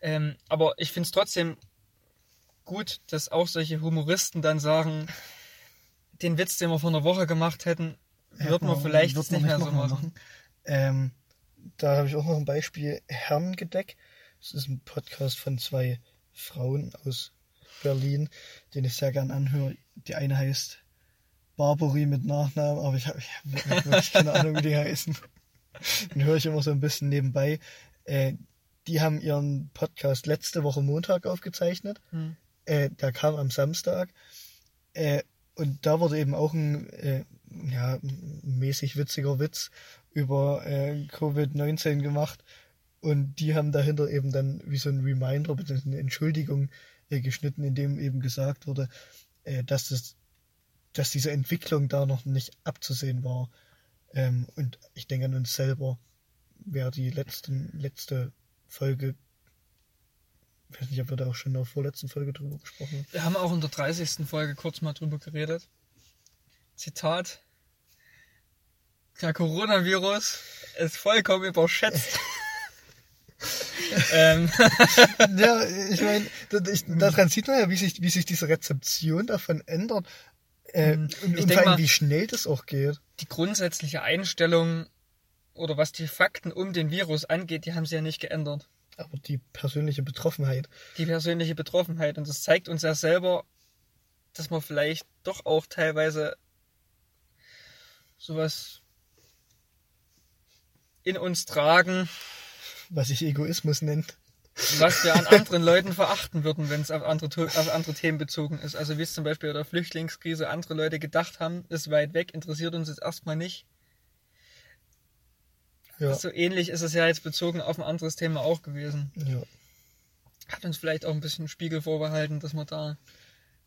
Ähm, aber ich finde es trotzdem gut, dass auch solche Humoristen dann sagen, den Witz, den wir vor einer Woche gemacht hätten, wird man vielleicht wird jetzt man nicht mehr so nochmal machen. Ähm, da habe ich auch noch ein Beispiel. Herrengedeck. Das ist ein Podcast von zwei Frauen aus Berlin, den ich sehr gern anhöre. Die eine heißt Barbary mit Nachnamen, aber ich habe hab wirklich keine Ahnung, wie die heißen. Den höre ich immer so ein bisschen nebenbei. Äh, die haben ihren Podcast letzte Woche Montag aufgezeichnet. Hm. Äh, der kam am Samstag. Äh, und da wurde eben auch ein äh, ja, mäßig witziger Witz über äh, Covid-19 gemacht. Und die haben dahinter eben dann wie so ein Reminder, bzw. eine Entschuldigung äh, geschnitten, in dem eben gesagt wurde, äh, dass, das, dass diese Entwicklung da noch nicht abzusehen war. Ähm, und ich denke an uns selber, wer die letzten, letzte Folge, ich weiß nicht, ob wir da auch schon in der vorletzten Folge drüber gesprochen haben. Wir haben auch in der 30. Folge kurz mal drüber geredet. Zitat. Der Coronavirus ist vollkommen überschätzt. [laughs] ähm, [laughs] Ja, ich meine, daran sieht man ja, wie sich, wie sich diese Rezeption davon ändert. Äh, Mhm. und, Ich und vor allem, wie schnell das auch geht. die grundsätzliche Einstellung oder was die Fakten um den Virus angeht, die haben sie ja nicht geändert. Aber die persönliche Betroffenheit. Die persönliche Betroffenheit. Und das zeigt uns ja selber, dass wir vielleicht doch auch teilweise sowas in uns tragen, was sich Egoismus nennt. was wir an anderen Leuten verachten würden, wenn es auf andere, auf andere Themen bezogen ist. Also wie es zum Beispiel bei der Flüchtlingskrise andere Leute gedacht haben, ist weit weg, interessiert uns jetzt erstmal nicht. Ja, So ähnlich ist es ja jetzt bezogen auf ein anderes Thema auch gewesen. ja. Hat uns vielleicht auch ein bisschen Spiegel vorbehalten, dass man da,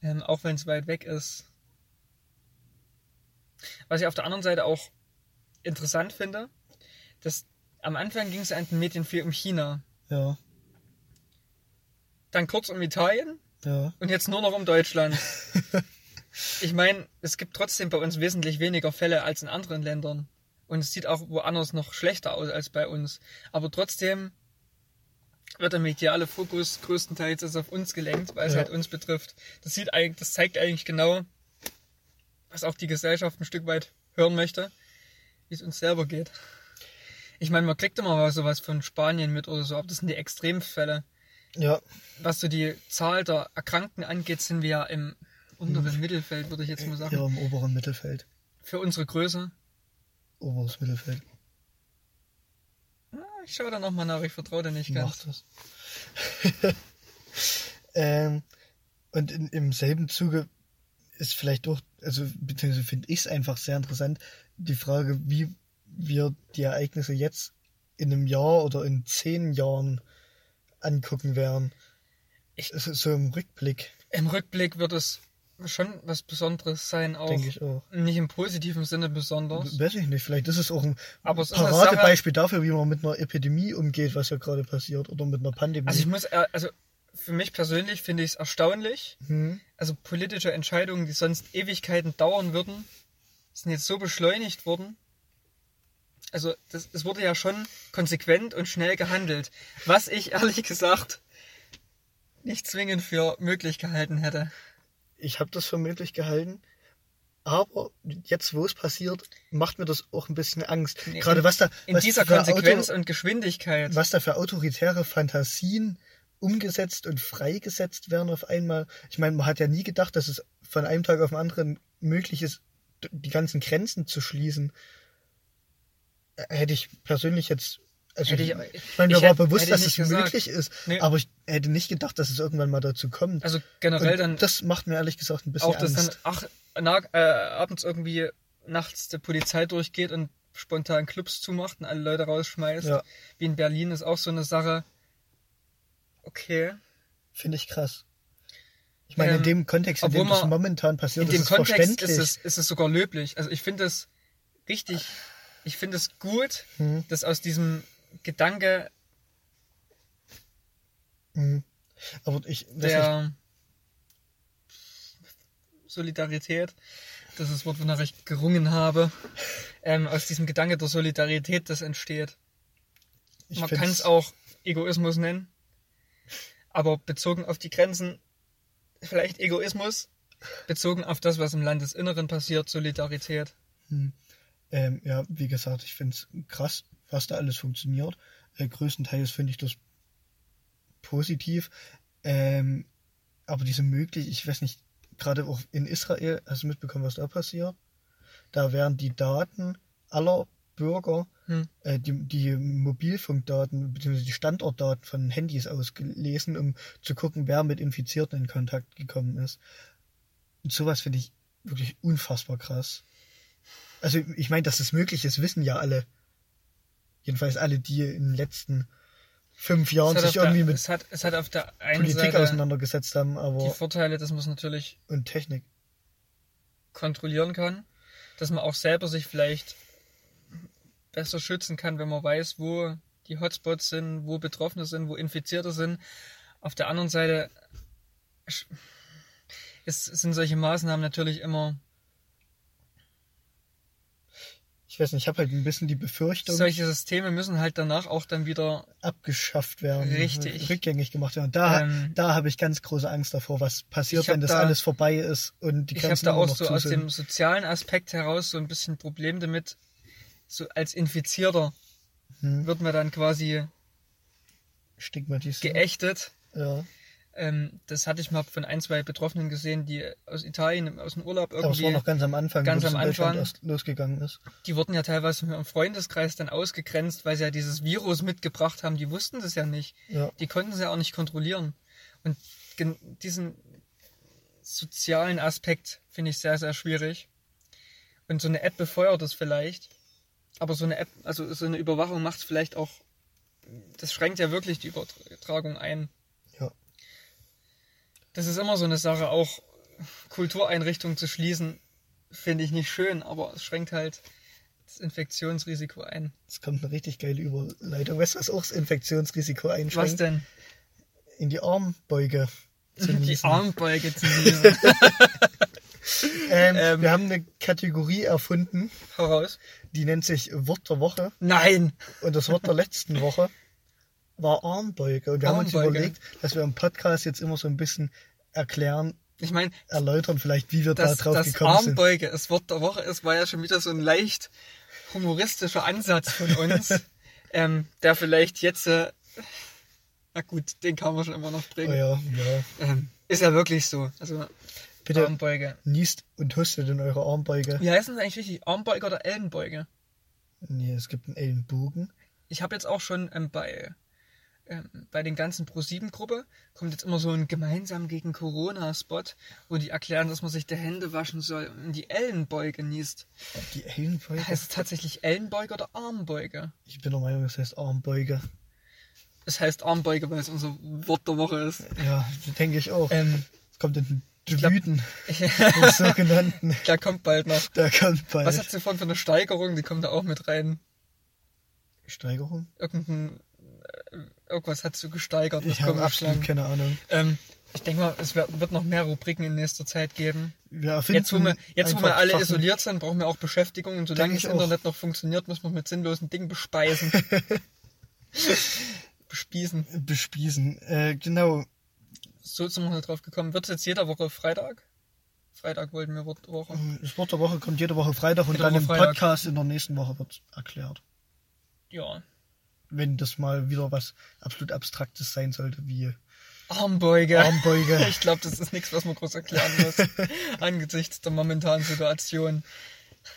ähm, auch wenn es weit weg ist. Was ich auf der anderen Seite auch interessant finde, dass am Anfang ging es an den Medien viel um China, ja, dann kurz um Italien ja. und jetzt nur noch um Deutschland. [laughs] Ich meine, es gibt trotzdem bei uns wesentlich weniger Fälle als in anderen Ländern. Und es sieht auch woanders noch schlechter aus als bei uns. Aber trotzdem wird der mediale Fokus größtenteils jetzt auf uns gelenkt, weil es Ja. halt uns betrifft. Das sieht eigentlich, das zeigt eigentlich genau, was auch die Gesellschaft ein Stück weit hören möchte, wie es uns selber geht. Ich meine, man kriegt immer mal sowas von Spanien mit oder so, aber das sind die Extremfälle Ja, was so die Zahl der Erkrankten angeht, sind wir ja im unteren Mittelfeld, würde ich jetzt mal ja, sagen. im oberen Mittelfeld. Für unsere Größe. Oberes Mittelfeld. Ah, Ich schaue da nochmal nach, ich vertraue dir nicht ganz. Macht das. [laughs] ähm, und in, im selben Zuge ist vielleicht auch, also beziehungsweise finde ich es einfach sehr interessant, die Frage, wie wir die Ereignisse jetzt in einem Jahr oder in zehn Jahren angucken werden. Ich- Es ist so im Rückblick. Im Rückblick wird es schon was Besonderes sein, auch. Denke ich auch. Nicht im positiven Sinne besonders. Weiß ich nicht, vielleicht ist es auch ein Aber Paradebeispiel dafür, wie man mit einer Epidemie umgeht, was ja gerade passiert, oder mit einer Pandemie. Also ich muss, äh, also für mich persönlich finde ich es erstaunlich. hm. Also politische Entscheidungen, die sonst Ewigkeiten dauern würden, sind jetzt so beschleunigt worden. Also das, es wurde ja schon konsequent und schnell gehandelt, was ich ehrlich gesagt nicht zwingend für möglich gehalten hätte. Ich habe das für möglich gehalten. Aber jetzt, wo es passiert, macht mir das auch ein bisschen Angst. Nee, Gerade was da, In was dieser Konsequenz Auto, und Geschwindigkeit. was da für autoritäre Fantasien umgesetzt und freigesetzt werden auf einmal. Ich meine, man hat ja nie gedacht, dass es von einem Tag auf den anderen möglich ist, die ganzen Grenzen zu schließen. Hätte ich persönlich jetzt, also Hätte ich, ich- meine, mir ich war hätte- bewusst, hätte dass es gesagt. möglich ist, Nee. aber ich hätte nicht gedacht, dass es irgendwann mal dazu kommt. Also generell Und dann das macht mir ehrlich gesagt ein bisschen auch, dass dann Angst. ach, na, äh, abends irgendwie nachts die Polizei durchgeht und spontan Clubs zumacht und alle Leute rausschmeißt. Ja. Wie in Berlin ist auch so eine Sache. Okay. Finde ich krass. Ich meine, in Ähm, dem Kontext, in dem das momentan passiert, In dem ist es Kontext verständlich. ist es, ist es sogar löblich. Also ich finde es richtig, ich finde es gut, Hm. dass aus diesem Gedanke Mhm. Aber ich, der Solidarität, das ist das Wort, wonach ich gerungen habe, ähm, aus diesem Gedanke der Solidarität, das entsteht. ich Man kann es auch Egoismus nennen, aber bezogen auf die Grenzen vielleicht Egoismus, bezogen auf das, was im Landesinneren passiert, Solidarität. Ähm, ja, wie gesagt, ich finde es krass, was da alles funktioniert. Äh, größtenteils finde ich das positiv. Ähm, aber diese möglich, ich weiß nicht, gerade auch in Israel, hast du mitbekommen, was da passiert? Da werden die Daten aller Bürger, Hm. äh, die, die Mobilfunkdaten bzw. die Standortdaten von Handys ausgelesen, um zu gucken, wer mit Infizierten in Kontakt gekommen ist. Und sowas finde ich wirklich unfassbar krass. Also ich meine, dass es möglich ist, wissen ja alle. Jedenfalls alle, die in den letzten fünf Jahren sich auf der, irgendwie mit es, hat, es hat auf der einen Politik Seite auseinandergesetzt haben, die aber Vorteile, dass man es natürlich und Technik. kontrollieren kann, dass man auch selber sich vielleicht besser schützen kann, wenn man weiß, wo die Hotspots sind, wo Betroffene sind, wo Infizierte sind. Auf der anderen Seite es sind solche Maßnahmen natürlich immer Ich weiß nicht, ich habe halt ein bisschen die Befürchtung, solche Systeme müssen halt danach auch dann wieder abgeschafft werden, Richtig. rückgängig gemacht werden. Und da, Ähm, da habe ich ganz große Angst davor, was passiert, wenn das da- alles vorbei ist und die ich habe da auch so zu aus dem sozialen Aspekt heraus so ein bisschen Problem damit, so als Infizierter Hm. wird man dann quasi Stigmatisiert. geächtet. Ja. Ähm, das hatte ich mal von ein, zwei Betroffenen gesehen, die aus Italien, aus dem Urlaub Aber es war irgendwie, noch ganz am Anfang, ganz das am Anfang. losgegangen ist. die wurden ja teilweise im Freundeskreis dann ausgegrenzt, weil sie ja dieses Virus mitgebracht haben. Die wussten das ja nicht. Ja. Die konnten es ja auch nicht kontrollieren. Und diesen sozialen Aspekt finde ich sehr, sehr schwierig. Und so eine App befeuert es vielleicht. Aber so eine App, also so eine Überwachung macht es vielleicht auch, das schränkt ja wirklich die Übertragung ein. Das ist immer so eine Sache, auch Kultureinrichtungen zu schließen, finde ich nicht schön, aber es schränkt halt das Infektionsrisiko ein. Es kommt eine richtig geile Überleitung. Weißt du, was auch das Infektionsrisiko einschränkt? Was denn? In die Armbeuge zu [laughs] Die niesen. Armbeuge zu nehmen. [laughs] [laughs] Ähm, Ähm. wir haben eine Kategorie erfunden, Heraus. die nennt sich Wort der Woche. Nein! Und das Wort der letzten Woche war Armbeuge. Und wir haben uns Armbeuge. überlegt, dass wir im Podcast jetzt immer so ein bisschen erklären, Ich meine, erläutern vielleicht, wie wir da dass drauf das gekommen sind. Armbeuge das Wort der Woche ist, war ja schon wieder so ein leicht humoristischer Ansatz von uns, [laughs] ähm, der vielleicht jetzt, äh, na gut, den kann man schon immer noch Oh bringen. ja, ja. Ähm, ist ja wirklich so. Also Bitte Armbeuge. niest und hustet in eure Armbeuge. Wie heißen das eigentlich richtig? Armbeuge oder Ellenbeuge? Nee, es gibt einen Ellenbogen. Ich habe jetzt auch schon ähm, bei, bei den ganzen Pro-7-Gruppe kommt jetzt immer so ein gemeinsam gegen Corona-Spot, wo die erklären, dass man sich die Hände waschen soll und die Ellenbeuge niest. Die Ellenbeuge? Heißt es tatsächlich Ellenbeuge oder Armbeuge? Ich bin der Meinung, es heißt Armbeuge. Es heißt Armbeuge, weil es unser Wort der Woche ist. Ja, denke ich auch. Ähm, Es kommt in den den sogenannten. [laughs] Der kommt bald noch. Der kommt bald. Was hast du vorhin für eine Steigerung? Die kommt da auch mit rein. Steigerung? Irgendein, irgendwas hast du gesteigert. Ich habe absolut keine Ahnung. Ähm, ich denke mal, es wird, noch mehr Rubriken in nächster Zeit geben. Erfinden Jetzt, wo wir, jetzt, wo wir alle Sachen. isoliert sind, brauchen wir auch Beschäftigung. Und solange das auch. Internet noch funktioniert, müssen wir mit sinnlosen Dingen bespeisen. [laughs] Bespießen. bespießen. Äh, genau. So sind wir halt drauf gekommen. Wird es jetzt jede Woche Freitag? Freitag wollten wir Wort Woche. Das Wort der Woche kommt jede Woche Freitag und Jede dann Woche im Freitag. Podcast in der nächsten Woche wird erklärt. Ja. Wenn das mal wieder was absolut Abstraktes sein sollte, wie Armbeuge. Armbeuge. [laughs] Ich glaube, das ist nichts, was man groß erklären muss. [laughs] Angesichts der momentanen Situation.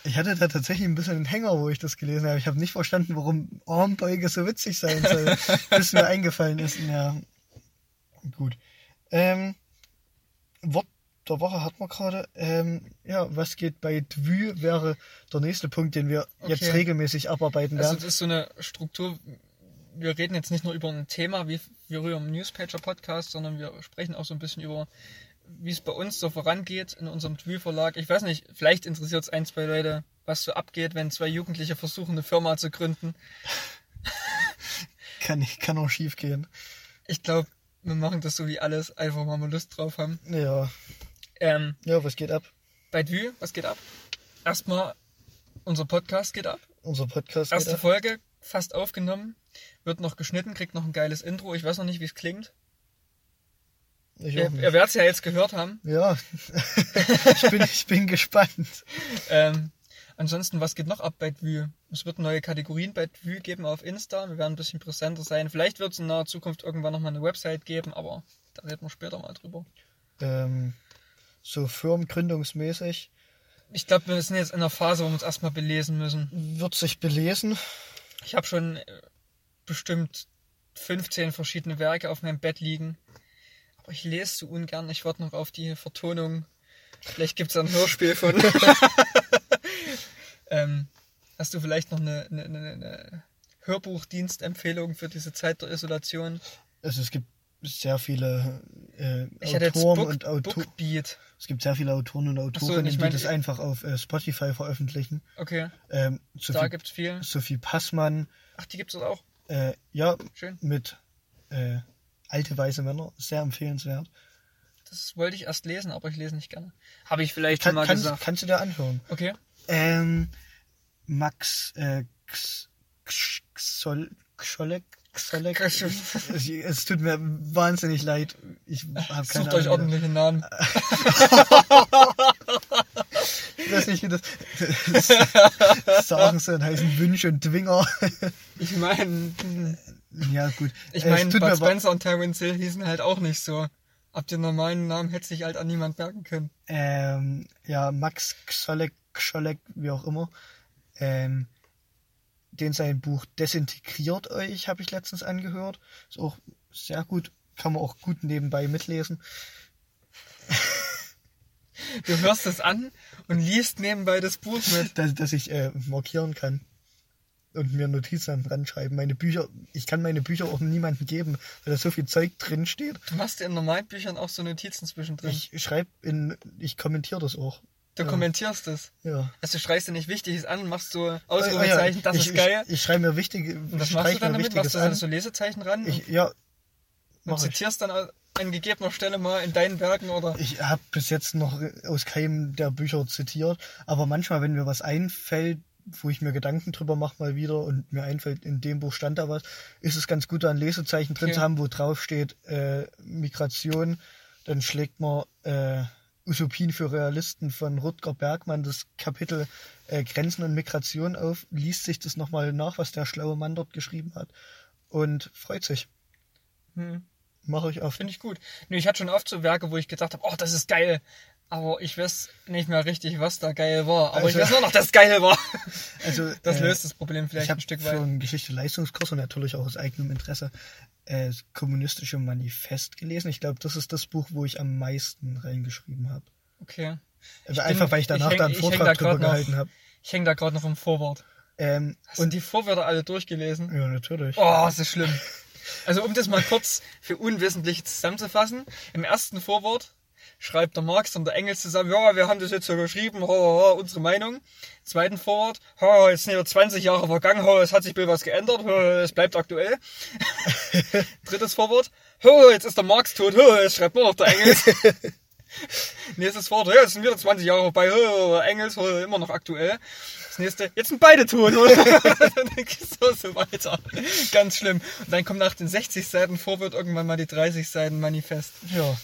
Ich hatte da tatsächlich ein bisschen einen Hänger, wo ich das gelesen habe. Ich habe nicht verstanden, warum Armbeuge so witzig sein soll, [laughs] bis mir eingefallen ist. Ja, gut. Ähm, Wort der Woche hat man gerade. Ähm, ja, was geht bei Dvü wäre der nächste Punkt, den wir jetzt Okay. regelmäßig abarbeiten Also werden. das ist so eine Struktur. Wir reden jetzt nicht nur über ein Thema wie wir früher im Newspager-Podcast, sondern wir sprechen auch so ein bisschen über, wie es bei uns so vorangeht in unserem Twi-Verlag. Ich weiß nicht, vielleicht interessiert es ein, zwei Leute, was so abgeht, wenn zwei Jugendliche versuchen, eine Firma zu gründen. [laughs] Kann, kann auch schief gehen. Ich glaube, wir machen das so wie alles, einfach wir Lust drauf haben. Ja, Ähm, ja, was geht ab? bei Dvü, was geht ab? Erstmal, unser Podcast geht ab. Unser Podcast Erste geht ab. Folge, fast aufgenommen. Wird noch geschnitten, kriegt noch ein geiles Intro. Ich weiß noch nicht, wie es klingt. Ich Ihr, ihr werdet es ja jetzt gehört haben. Ja, [laughs] ich, bin, ich bin gespannt. Ähm, ansonsten, was geht noch ab bei Dvü? Es wird neue Kategorien bei Dvü geben auf Insta. Wir werden ein bisschen präsenter sein. Vielleicht wird es in naher Zukunft irgendwann nochmal eine Website geben, aber da reden wir später mal drüber. Ähm, so firmengründungsmäßig Ich glaube, wir sind jetzt in einer Phase, wo wir uns erstmal belesen müssen. wird sich belesen. Ich habe schon äh, bestimmt 15 verschiedene Werke auf meinem Bett liegen. Aber ich lese so ungern. Ich warte noch auf die Vertonung. Vielleicht gibt es ein Hörspiel von. [laughs] ähm, hast du vielleicht noch eine, eine, eine, eine Hörbuchdienstempfehlung für diese Zeit der Isolation? Also es gibt sehr viele äh, Ich hätte jetzt Autoren Book, und Auto Bookbeat. Es gibt sehr viele Autoren und so, Autorinnen, ich die meine- das einfach auf äh, Spotify veröffentlichen. Okay, Ähm, da Sophie, gibt's viel. Sophie Passmann, Ach, die gibt's dort auch. äh, ja, Schön. mit äh, alte weiße Männer, sehr empfehlenswert. Das wollte ich erst lesen, aber ich lese nicht gerne. Habe ich vielleicht schon Kann, mal kannst, gesagt. kannst du dir anhören. Okay. Ähm, Max äh, Xolek, Xolek. es, es tut mir wahnsinnig leid. Ich habe keine Sucht euch Ahnung. ordentliche Namen. [laughs] Ich weiß nicht, wie das, das sagen soll, heißen Wünsch und Dwinger. Ich meine, ja, gut. ich meine, Bud Spencer und Terence Hill hießen halt auch nicht so. Ab den normalen Namen hätte sich halt an niemand merken können. ähm, ja, Max Xolek, Xolek, wie auch immer. Ähm, den sein Buch Desintegriert euch, habe ich letztens angehört. Ist auch sehr gut, kann man auch gut nebenbei mitlesen. [laughs] Du hörst es an und liest nebenbei das Buch mit. dass, dass ich äh, markieren kann und mir Notizen dran schreiben. Meine Bücher, ich kann meine Bücher auch niemandem geben, weil da so viel Zeug drin steht. Du machst in normalen Büchern auch so Notizen zwischendrin. Ich schreibe in, ich kommentiere das auch. Du ja. kommentierst es. Ja. Also du schreist dir nicht Wichtiges an machst so ja, Ausrufezeichen, das ich, ist geil. Ich, ich schreibe mir wichtige, was machst du dann damit? Machst du dann an. so Lesezeichen ran Ich, ja, und zitierst dann an gegebener Stelle mal in deinen Werken oder? Ich habe bis jetzt noch aus keinem der Bücher zitiert, aber manchmal, wenn mir was einfällt, wo ich mir Gedanken drüber mache mal wieder und mir einfällt, in dem Buch stand da was, ist es ganz gut, da ein Lesezeichen drin Okay. zu haben, wo drauf steht äh, Migration. Dann schlägt man äh, Utopien für Realisten von Rutger Bergmann das Kapitel äh, Grenzen und Migration auf, liest sich das nochmal nach, was der schlaue Mann dort geschrieben hat und freut sich. Hm. Mache ich oft. Finde ich gut. Nö, ich hatte schon oft so Werke, wo ich gedacht habe, oh, das ist geil. Aber ich weiß nicht mehr richtig, was da geil war. Aber ich Also- weiß nur noch, dass es geil war. [laughs] Also, Das äh, löst das Problem vielleicht ich habe ein Stück für weit. einen Geschichte-Leistungskurs und natürlich auch aus eigenem Interesse äh, das kommunistische Manifest gelesen. Ich glaube, das ist das Buch, wo ich am meisten reingeschrieben habe. Okay. Also Ich einfach, bin- weil ich danach ich häng- da einen ich Vortrag da drüber noch- gehalten habe. Ich hänge da gerade noch im Vorwort. Ähm, Hast und die Vorwörter alle durchgelesen? ja, natürlich. Oh, das ist schlimm. Also um das mal kurz für Unwissentliche zusammenzufassen. Im ersten Vorwort schreibt der Marx und der Engels zusammen, ja, wir haben das jetzt so geschrieben, ho, ho, ho, unsere Meinung. Zweiten Vorwort, ho, jetzt sind ja 20 Jahre vergangen, ho, es hat sich was geändert, ho, es bleibt aktuell. Drittes Vorwort, ho, jetzt ist der Marx tot, ho, jetzt schreibt nur noch der Engels. Nächstes Wort, ja, jetzt sind wieder 20 Jahre vorbei, ho, Engels, ho, immer noch aktuell. Das nächste, jetzt sind beide tot, ho. dann geht's so, so weiter. Ganz schlimm. Und dann kommt nach den 60 Seiten Vorwort irgendwann mal die 30 Seiten Manifest. Ja.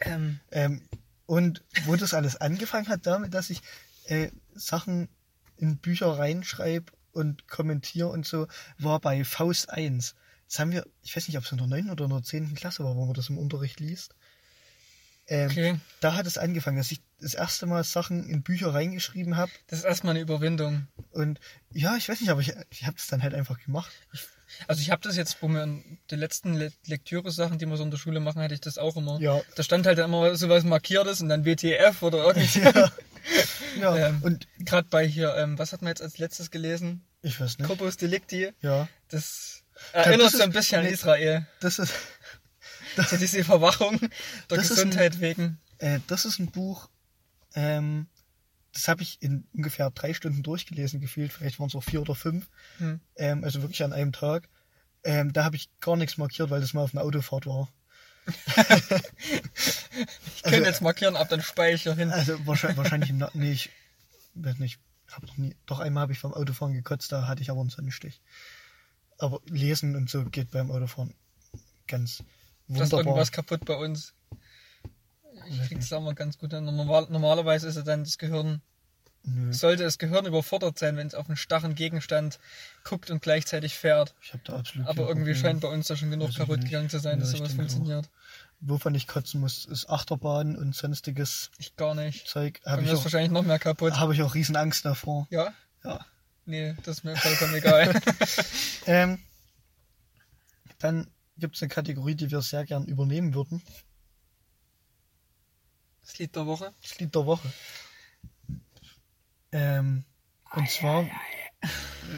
Ähm, Ähm, und wo das alles angefangen hat, damit, dass ich äh, Sachen in Bücher reinschreibe und kommentiere und so, war bei Faust 1. Das haben wir, ich weiß nicht, ob es in der 9. oder in der 10. Klasse war, wo man das im Unterricht liest. Ähm, okay. Da hat es angefangen, dass ich das erste Mal Sachen in Bücher reingeschrieben habe. Das ist erstmal eine Überwindung. Und ja, ich weiß nicht, aber ich, ich habe das dann halt einfach gemacht. Also ich habe das jetzt, wo wir in die letzten Le Lektüre-Sachen, die wir so in der Schule machen, hatte ich das auch immer. Ja. Da stand halt immer sowas Markiertes und dann WTF oder [laughs] irgendwas. Ja. ja. Ähm, und Gerade bei hier, ähm, was hat man jetzt als letztes gelesen? ich weiß nicht. Corpus Delicti. Ja. Das erinnert das so ein bisschen an nee. Israel. Das ist, [laughs] So diese Verwachung der Das ist Gesundheit wegen. äh, das ist ein Buch, ähm, das habe ich in ungefähr drei Stunden durchgelesen gefühlt. Vielleicht waren es auch vier oder fünf. Hm. Ähm, also wirklich an einem Tag. Ähm, da habe ich gar nichts markiert, weil das mal auf einer Autofahrt war. [laughs] Ich könnte jetzt markieren, ab dann Speicher hin. Also wahrscheinlich, wahrscheinlich nee, ich weiß nicht. Hab noch nie, doch einmal habe ich vom Autofahren gekotzt, da hatte ich aber einen Sonnenstich. Aber lesen und so geht beim Autofahren ganz Da ist wunderbar. irgendwas kaputt bei uns. Ich krieg's auch mal ganz gut hin. Normal, normalerweise ist ja dann das Gehirn, Nö, sollte das Gehirn überfordert sein, wenn es auf einen starren Gegenstand guckt und gleichzeitig fährt. ich habe da absolut Aber irgendwie Problem. scheint bei uns da schon genug Weiß kaputt gegangen zu sein, dass Ja, ich sowas denke auch. funktioniert. Wovon ich kotzen muss, ist Achterbahn und sonstiges Ich gar nicht. Zeug. Habe mir ich, auch- wahrscheinlich noch mehr kaputt. hab ich auch riesen Angst davor. Ja? Ja. Nee, das ist mir vollkommen egal. [laughs] Ähm, dann gibt es eine Kategorie, die wir sehr gern übernehmen würden. Das Lied der Woche. Das Lied der Woche. Ähm, und zwar,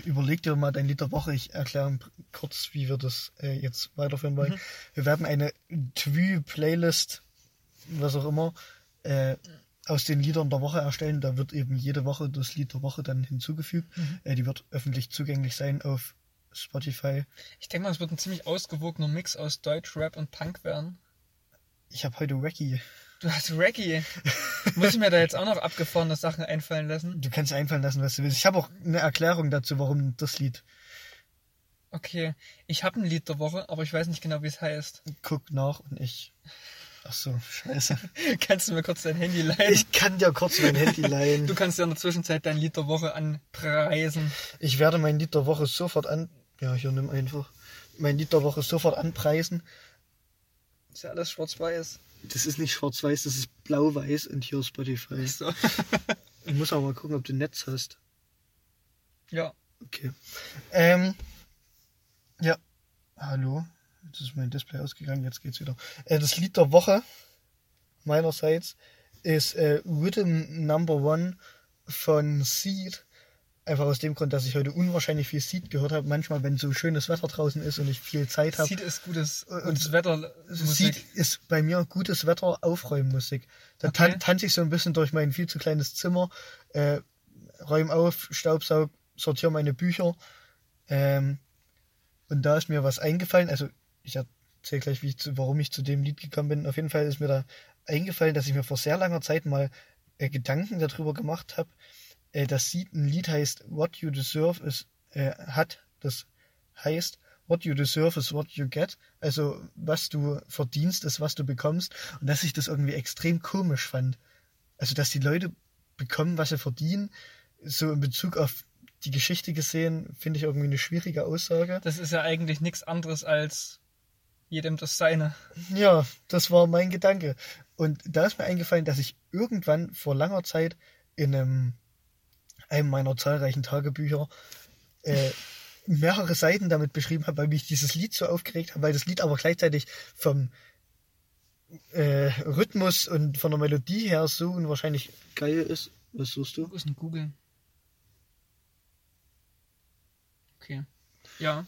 überleg dir mal dein Lied der Woche. Ich erkläre kurz, wie wir das äh, jetzt weiterführen wollen. Mhm. Wir werden eine Twü-Playlist, was auch immer, äh, aus den Liedern der Woche erstellen. Da wird eben jede Woche das Lied der Woche dann hinzugefügt. Mhm. Äh, die wird öffentlich zugänglich sein auf Spotify. Ich denke mal, es wird ein ziemlich ausgewogener Mix aus Deutsch, Rap und Punk werden. Ich habe heute Wacky. Du hast Reggae. Muss ich mir da jetzt auch noch abgefahrene Sachen einfallen lassen? Du kannst einfallen lassen, was du willst. Ich habe auch eine Erklärung dazu, warum das Lied. Okay, ich habe ein Lied der Woche, aber ich weiß nicht genau, wie es heißt. Guck nach und ich. Ach so, scheiße. [laughs] Kannst du mir kurz dein Handy leihen? Ich kann dir kurz mein Handy leihen. Du kannst ja in der Zwischenzeit dein Lied der Woche anpreisen. Ich werde mein Lied der Woche sofort an. Ja, hier nimm einfach. Mein Lied der Woche sofort anpreisen. Ist ja alles schwarz-weiß. Das ist nicht schwarz-weiß, das ist blau-weiß und hier Spotify. So. [laughs] Ich muss aber mal gucken, ob du Netz hast. ja. Okay. Ähm. Ja. Hallo. Jetzt ist mein Display ausgegangen, jetzt geht's wieder. Äh, das Lied der Woche meinerseits ist äh, Rhythm Number One von Seed. Einfach aus dem Grund, dass ich heute unwahrscheinlich viel Seed gehört habe. Manchmal, wenn so schönes Wetter draußen ist und ich viel Zeit habe. Sieht es gutes, Und- gutes Wetter. Seed ist bei mir gutes Wetter, Aufräummusik. Da Okay. tan tanze ich so ein bisschen durch mein viel zu kleines Zimmer, äh, räume auf, staubsaug, sortiere meine Bücher. Ähm, und da ist mir was eingefallen. Also ich erzähle gleich, wie ich zu, warum ich zu dem Lied gekommen bin. Auf jeden Fall ist mir da eingefallen, dass ich mir vor sehr langer Zeit mal äh, Gedanken darüber gemacht habe, äh, dass Seed ein Lied heißt What You Deserve is, äh, hat. Das heißt What you deserve is what you get. Also, was du verdienst, ist, was du bekommst. Und dass ich das irgendwie extrem komisch fand. Also, dass die Leute bekommen, was sie verdienen. So in Bezug auf die Geschichte gesehen, finde ich irgendwie eine schwierige Aussage. Das ist ja eigentlich nichts anderes als jedem das Seine. Ja, das war mein Gedanke. Und da ist mir eingefallen, dass ich irgendwann vor langer Zeit in einem, einem meiner zahlreichen Tagebücher äh, mehrere Seiten damit beschrieben habe, weil mich dieses Lied so aufgeregt hat, weil das Lied aber gleichzeitig vom äh, Rhythmus und von der Melodie her so unwahrscheinlich geil ist. Was suchst du? Wo ist denn Google? Okay. Ja.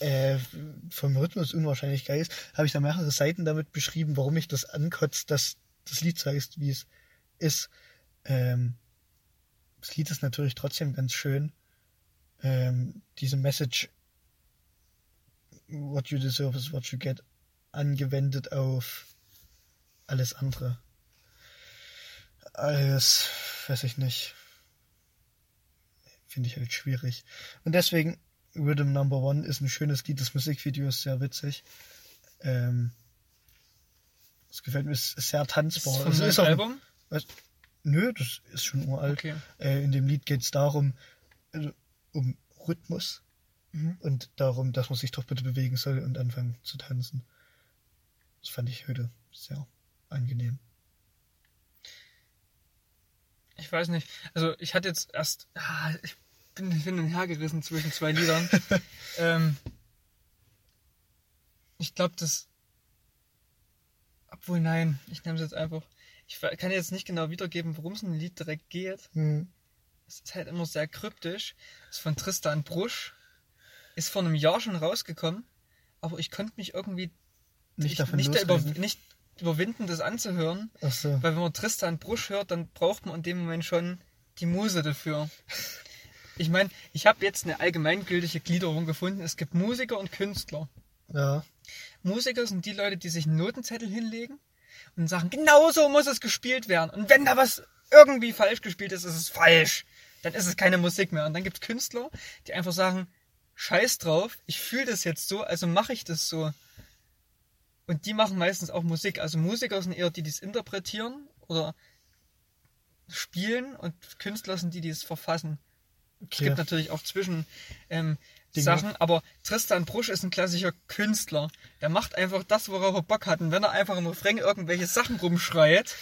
äh, vom Rhythmus unwahrscheinlich geil ist, habe ich da mehrere Seiten damit beschrieben, warum mich das ankotzt, dass das Lied zeigst, wie es ist. Ähm, das Lied ist natürlich trotzdem ganz schön. Ähm, diese Message, what you deserve is what you get, angewendet auf alles andere. Alles, weiß ich nicht. Finde ich halt schwierig. Und deswegen, Rhythm Number One ist ein schönes Lied. Das Musikvideo ist sehr witzig. Ähm, das gefällt mir, ist sehr tanzbar. Ist Es von ist Album? Was? Nö, das ist schon uralt. Okay. Äh, in dem Lied geht es darum, also, um Rhythmus Mhm. und darum, dass man sich doch bitte bewegen soll und anfangen zu tanzen. Das fand ich heute sehr angenehm. Ich weiß nicht. Also ich hatte jetzt erst, ah, ich bin hin und her gerissen zwischen zwei Liedern. [laughs] ähm, ich glaube, das, obwohl nein, ich nehme es jetzt einfach. Ich kann jetzt nicht genau wiedergeben, worum es in dem Lied direkt geht. Hm. Es ist halt immer sehr kryptisch. Es ist von Tristan Brusch. Ist vor einem Jahr schon rausgekommen. Aber ich konnte mich irgendwie Nicht ich, davon nicht, über, nicht überwinden, das anzuhören. Ach so. Weil wenn man Tristan Brusch hört, dann braucht man in dem Moment schon die Muse dafür. [laughs] Ich meine, ich habe jetzt eine allgemeingültige Gliederung gefunden. Es gibt Musiker und Künstler. Ja. Musiker sind die Leute, die sich einen Notenzettel hinlegen und sagen, genau so muss es gespielt werden. Und wenn da was irgendwie falsch gespielt ist, ist es falsch. Dann ist es keine Musik mehr. Und dann gibt es Künstler, die einfach sagen, scheiß drauf, ich fühle das jetzt so, also mache ich das so. Und die machen meistens auch Musik. Also Musiker sind eher die, die es interpretieren oder spielen und Künstler sind die, die es verfassen. Es Okay. gibt natürlich auch zwischen ähm, Dinge. Sachen, aber Tristan Brusch ist ein klassischer Künstler. Der macht einfach das, worauf er Bock hat. Und wenn er einfach im Refrain irgendwelche Sachen rumschreit,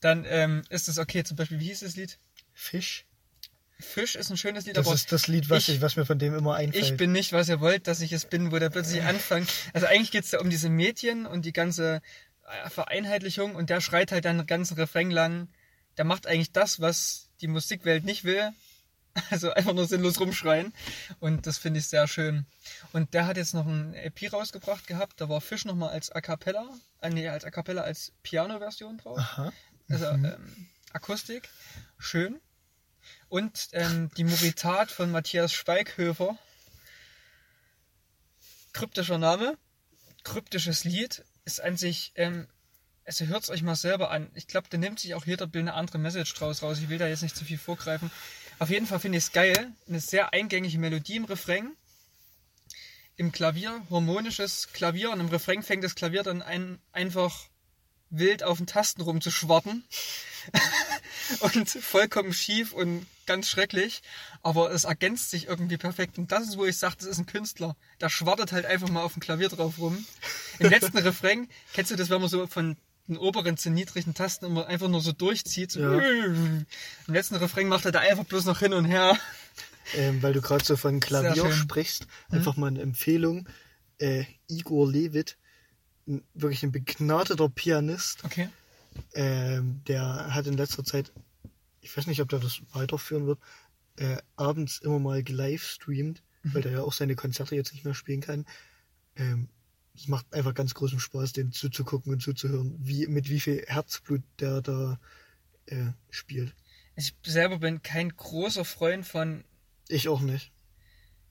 dann ähm, ist es okay. Zum Beispiel, wie hieß das Lied? Fisch. Fisch ist ein schönes Lied, Das aber ist das Lied, was, ich- ich, was mir von dem immer einfällt. ich bin nicht, was ihr wollt, dass ich es bin, wo der plötzlich anfängt. Also eigentlich geht's da um diese Mädchen und die ganze äh, Vereinheitlichung und der schreit halt dann den ganzen Refrain lang. Der macht eigentlich das, was die Musikwelt nicht will. [laughs] Also einfach nur sinnlos rumschreien. Und das finde ich sehr schön. Und der hat jetzt noch ein EP rausgebracht gehabt. Da war Fisch nochmal als A Cappella, äh, nee, als A Cappella als Piano-Version drauf. Aha. Also ähm, Akustik. Schön. Und ähm, die Moritat von Matthias Schweighöfer. Kryptischer Name. Kryptisches Lied. Ist an sich, ähm, also hört es euch mal selber an. Ich glaube, da nimmt sich auch jeder Bild eine andere Message draus raus. Ich will da jetzt nicht zu viel vorgreifen. Auf jeden Fall finde ich es geil. Eine sehr eingängige Melodie im Refrain. Im Klavier, harmonisches Klavier und im Refrain fängt das Klavier dann ein, einfach wild auf den Tasten rumzuschwarten. [laughs] und vollkommen schief und ganz schrecklich. Aber es ergänzt sich irgendwie perfekt. Und das ist, wo ich sage, das ist ein Künstler. Der schwartet halt einfach mal auf dem Klavier drauf rum. Im letzten [laughs] Refrain, kennst du das, wenn man so von den oberen zu niedrigen Tasten immer einfach nur so durchzieht? So Ja. [laughs] Im letzten Refrain macht er da einfach bloß noch hin und her. Ähm, weil du gerade so von Klavier sprichst, einfach mal eine Empfehlung. Äh, Igor Levit, wirklich ein begnadeter Pianist, Okay. ähm, der hat in letzter Zeit, ich weiß nicht, ob der das weiterführen wird, äh, abends immer mal gelivestreamt, weil der ja auch seine Konzerte jetzt nicht mehr spielen kann. Ähm, es macht einfach ganz großen Spaß, den zuzugucken und zuzuhören, wie, mit wie viel Herzblut der da äh, spielt. Ich selber bin kein großer Freund von Ich auch nicht.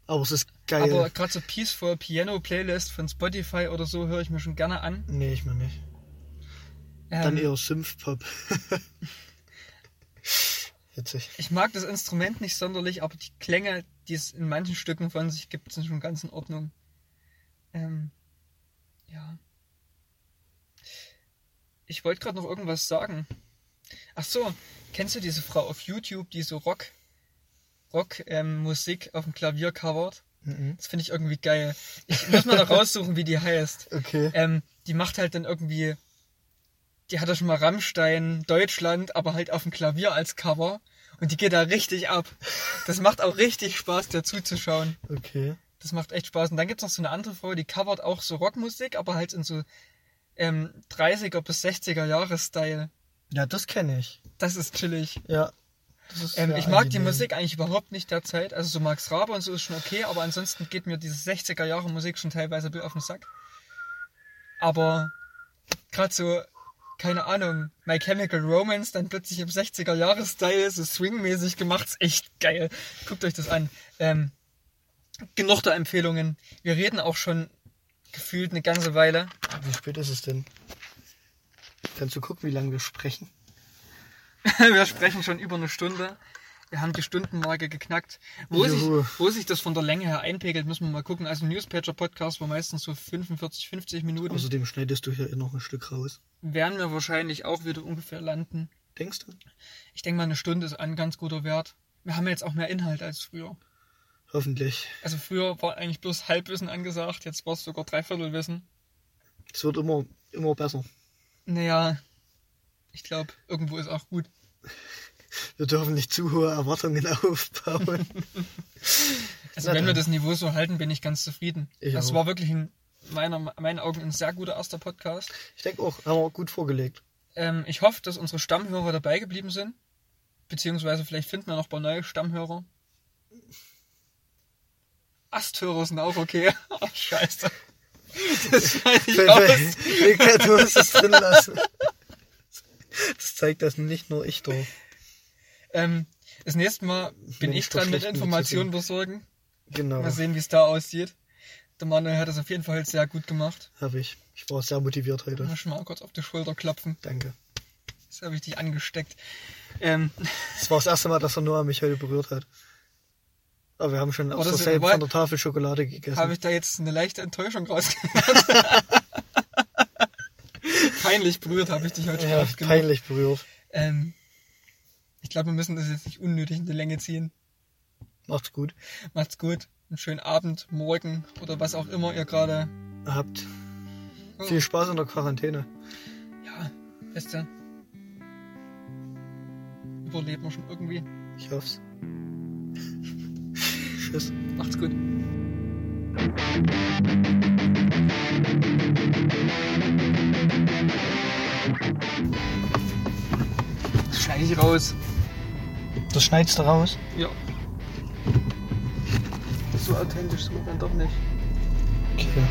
Aber es ist geil. Aber gerade so Peaceful Piano Playlist von Spotify oder so höre ich mir schon gerne an. nee, ich mir nicht. Ähm, Dann eher Synthpop. [laughs] Witzig. Ich mag das Instrument nicht sonderlich, aber die Klänge, die es in manchen Stücken von sich gibt, sind schon ganz in Ordnung. Ähm, ja. Ich wollte gerade noch irgendwas sagen. Ach so, kennst du diese Frau auf YouTube, die so Rock, Rock ähm, Musik auf dem Klavier covert? Mhm. Das finde ich irgendwie geil. Ich muss mal noch [laughs] raussuchen, wie die heißt. Okay. Ähm, die macht halt dann irgendwie, die hat ja schon mal Rammstein Deutschland, aber halt auf dem Klavier als Cover. Und die geht da richtig ab. Das macht auch richtig Spaß, der zuzuschauen. Okay. Das macht echt Spaß. Und dann gibt's noch so eine andere Frau, die covert auch so Rockmusik, aber halt in so ähm, 30er bis 60er Jahre Style. Ja, das kenne ich. Das ist chillig. Ja. Ist Ähm, ich mag die. Musik eigentlich überhaupt nicht derzeit. Also so Max Rabe und so ist schon okay, aber ansonsten geht mir diese 60er Jahre Musik schon teilweise auf den Sack. Aber gerade so, keine Ahnung, My Chemical Romance dann plötzlich im 60er-Jahres-Style, so swingmäßig gemacht, ist echt geil. Guckt euch das an. Ähm, genug der Empfehlungen. Wir reden auch schon gefühlt eine ganze Weile. Wie spät ist es denn? Kannst du gucken, wie lange wir sprechen? [laughs] wir sprechen schon über eine Stunde. Wir haben die Stundenmarke geknackt. Wo sich, wo sich das von der Länge her einpegelt, müssen wir mal gucken. Also Newspager-Podcast war meistens so 45, 50 Minuten. Außerdem schneidest du hier eh noch ein Stück raus. Werden wir wahrscheinlich auch wieder ungefähr landen. Denkst du? Ich denke mal, eine Stunde ist ein ganz guter Wert. Wir haben jetzt auch mehr Inhalt als früher. Hoffentlich. Also früher war eigentlich bloß Halbwissen angesagt, jetzt war es sogar Dreiviertelwissen. Es wird immer, immer besser. Naja, ich glaube, irgendwo ist auch gut. Wir dürfen nicht zu hohe Erwartungen [laughs] aufbauen. Also Na wenn wir das Niveau so halten, bin ich ganz zufrieden. Ich das auch. war wirklich in meiner, meinen Augen ein sehr guter erster Podcast. Ich denke auch, haben wir gut vorgelegt. Ähm, ich hoffe, dass unsere Stammhörer dabei geblieben sind. Beziehungsweise vielleicht finden wir noch ein paar neue Stammhörer. Asthörer sind auch okay. Ach, [laughs] scheiße. Das [laughs] schneide ich aus. Mika, du musst es drin lassen. Das zeigt, dass nicht nur ich drauf. Ähm, das nächste Mal bin Mensch, ich dran mit Informationen besorgen. Genau, Mal sehen, wie es da aussieht. Der Manuel hat das auf jeden Fall sehr gut gemacht. habe ich. Ich war sehr motiviert heute. Muss mal kurz auf die Schulter klopfen. Danke. Das habe ich dich angesteckt. Ähm, Das war das erste Mal, dass er Noah mich heute berührt hat. Aber wir haben schon aus derselben war- von der Tafel Schokolade gegessen. habe ich da jetzt eine leichte Enttäuschung rausgehört. [laughs] Peinlich berührt habe ich dich heute schon ja, genug. peinlich berührt. Ähm, ich glaube, wir müssen das jetzt nicht unnötig in die Länge ziehen. Macht's gut. Macht's gut. Einen schönen Abend, morgen oder was auch immer ihr gerade. Habt Oh. viel Spaß in der Quarantäne. Ja, Beste. Überleben wir schon irgendwie. Ich hoff's. Tschüss. Macht's gut. Das schneide ich raus. Das schneidest du raus. Ja. So authentisch sind wir dann doch nicht. Okay.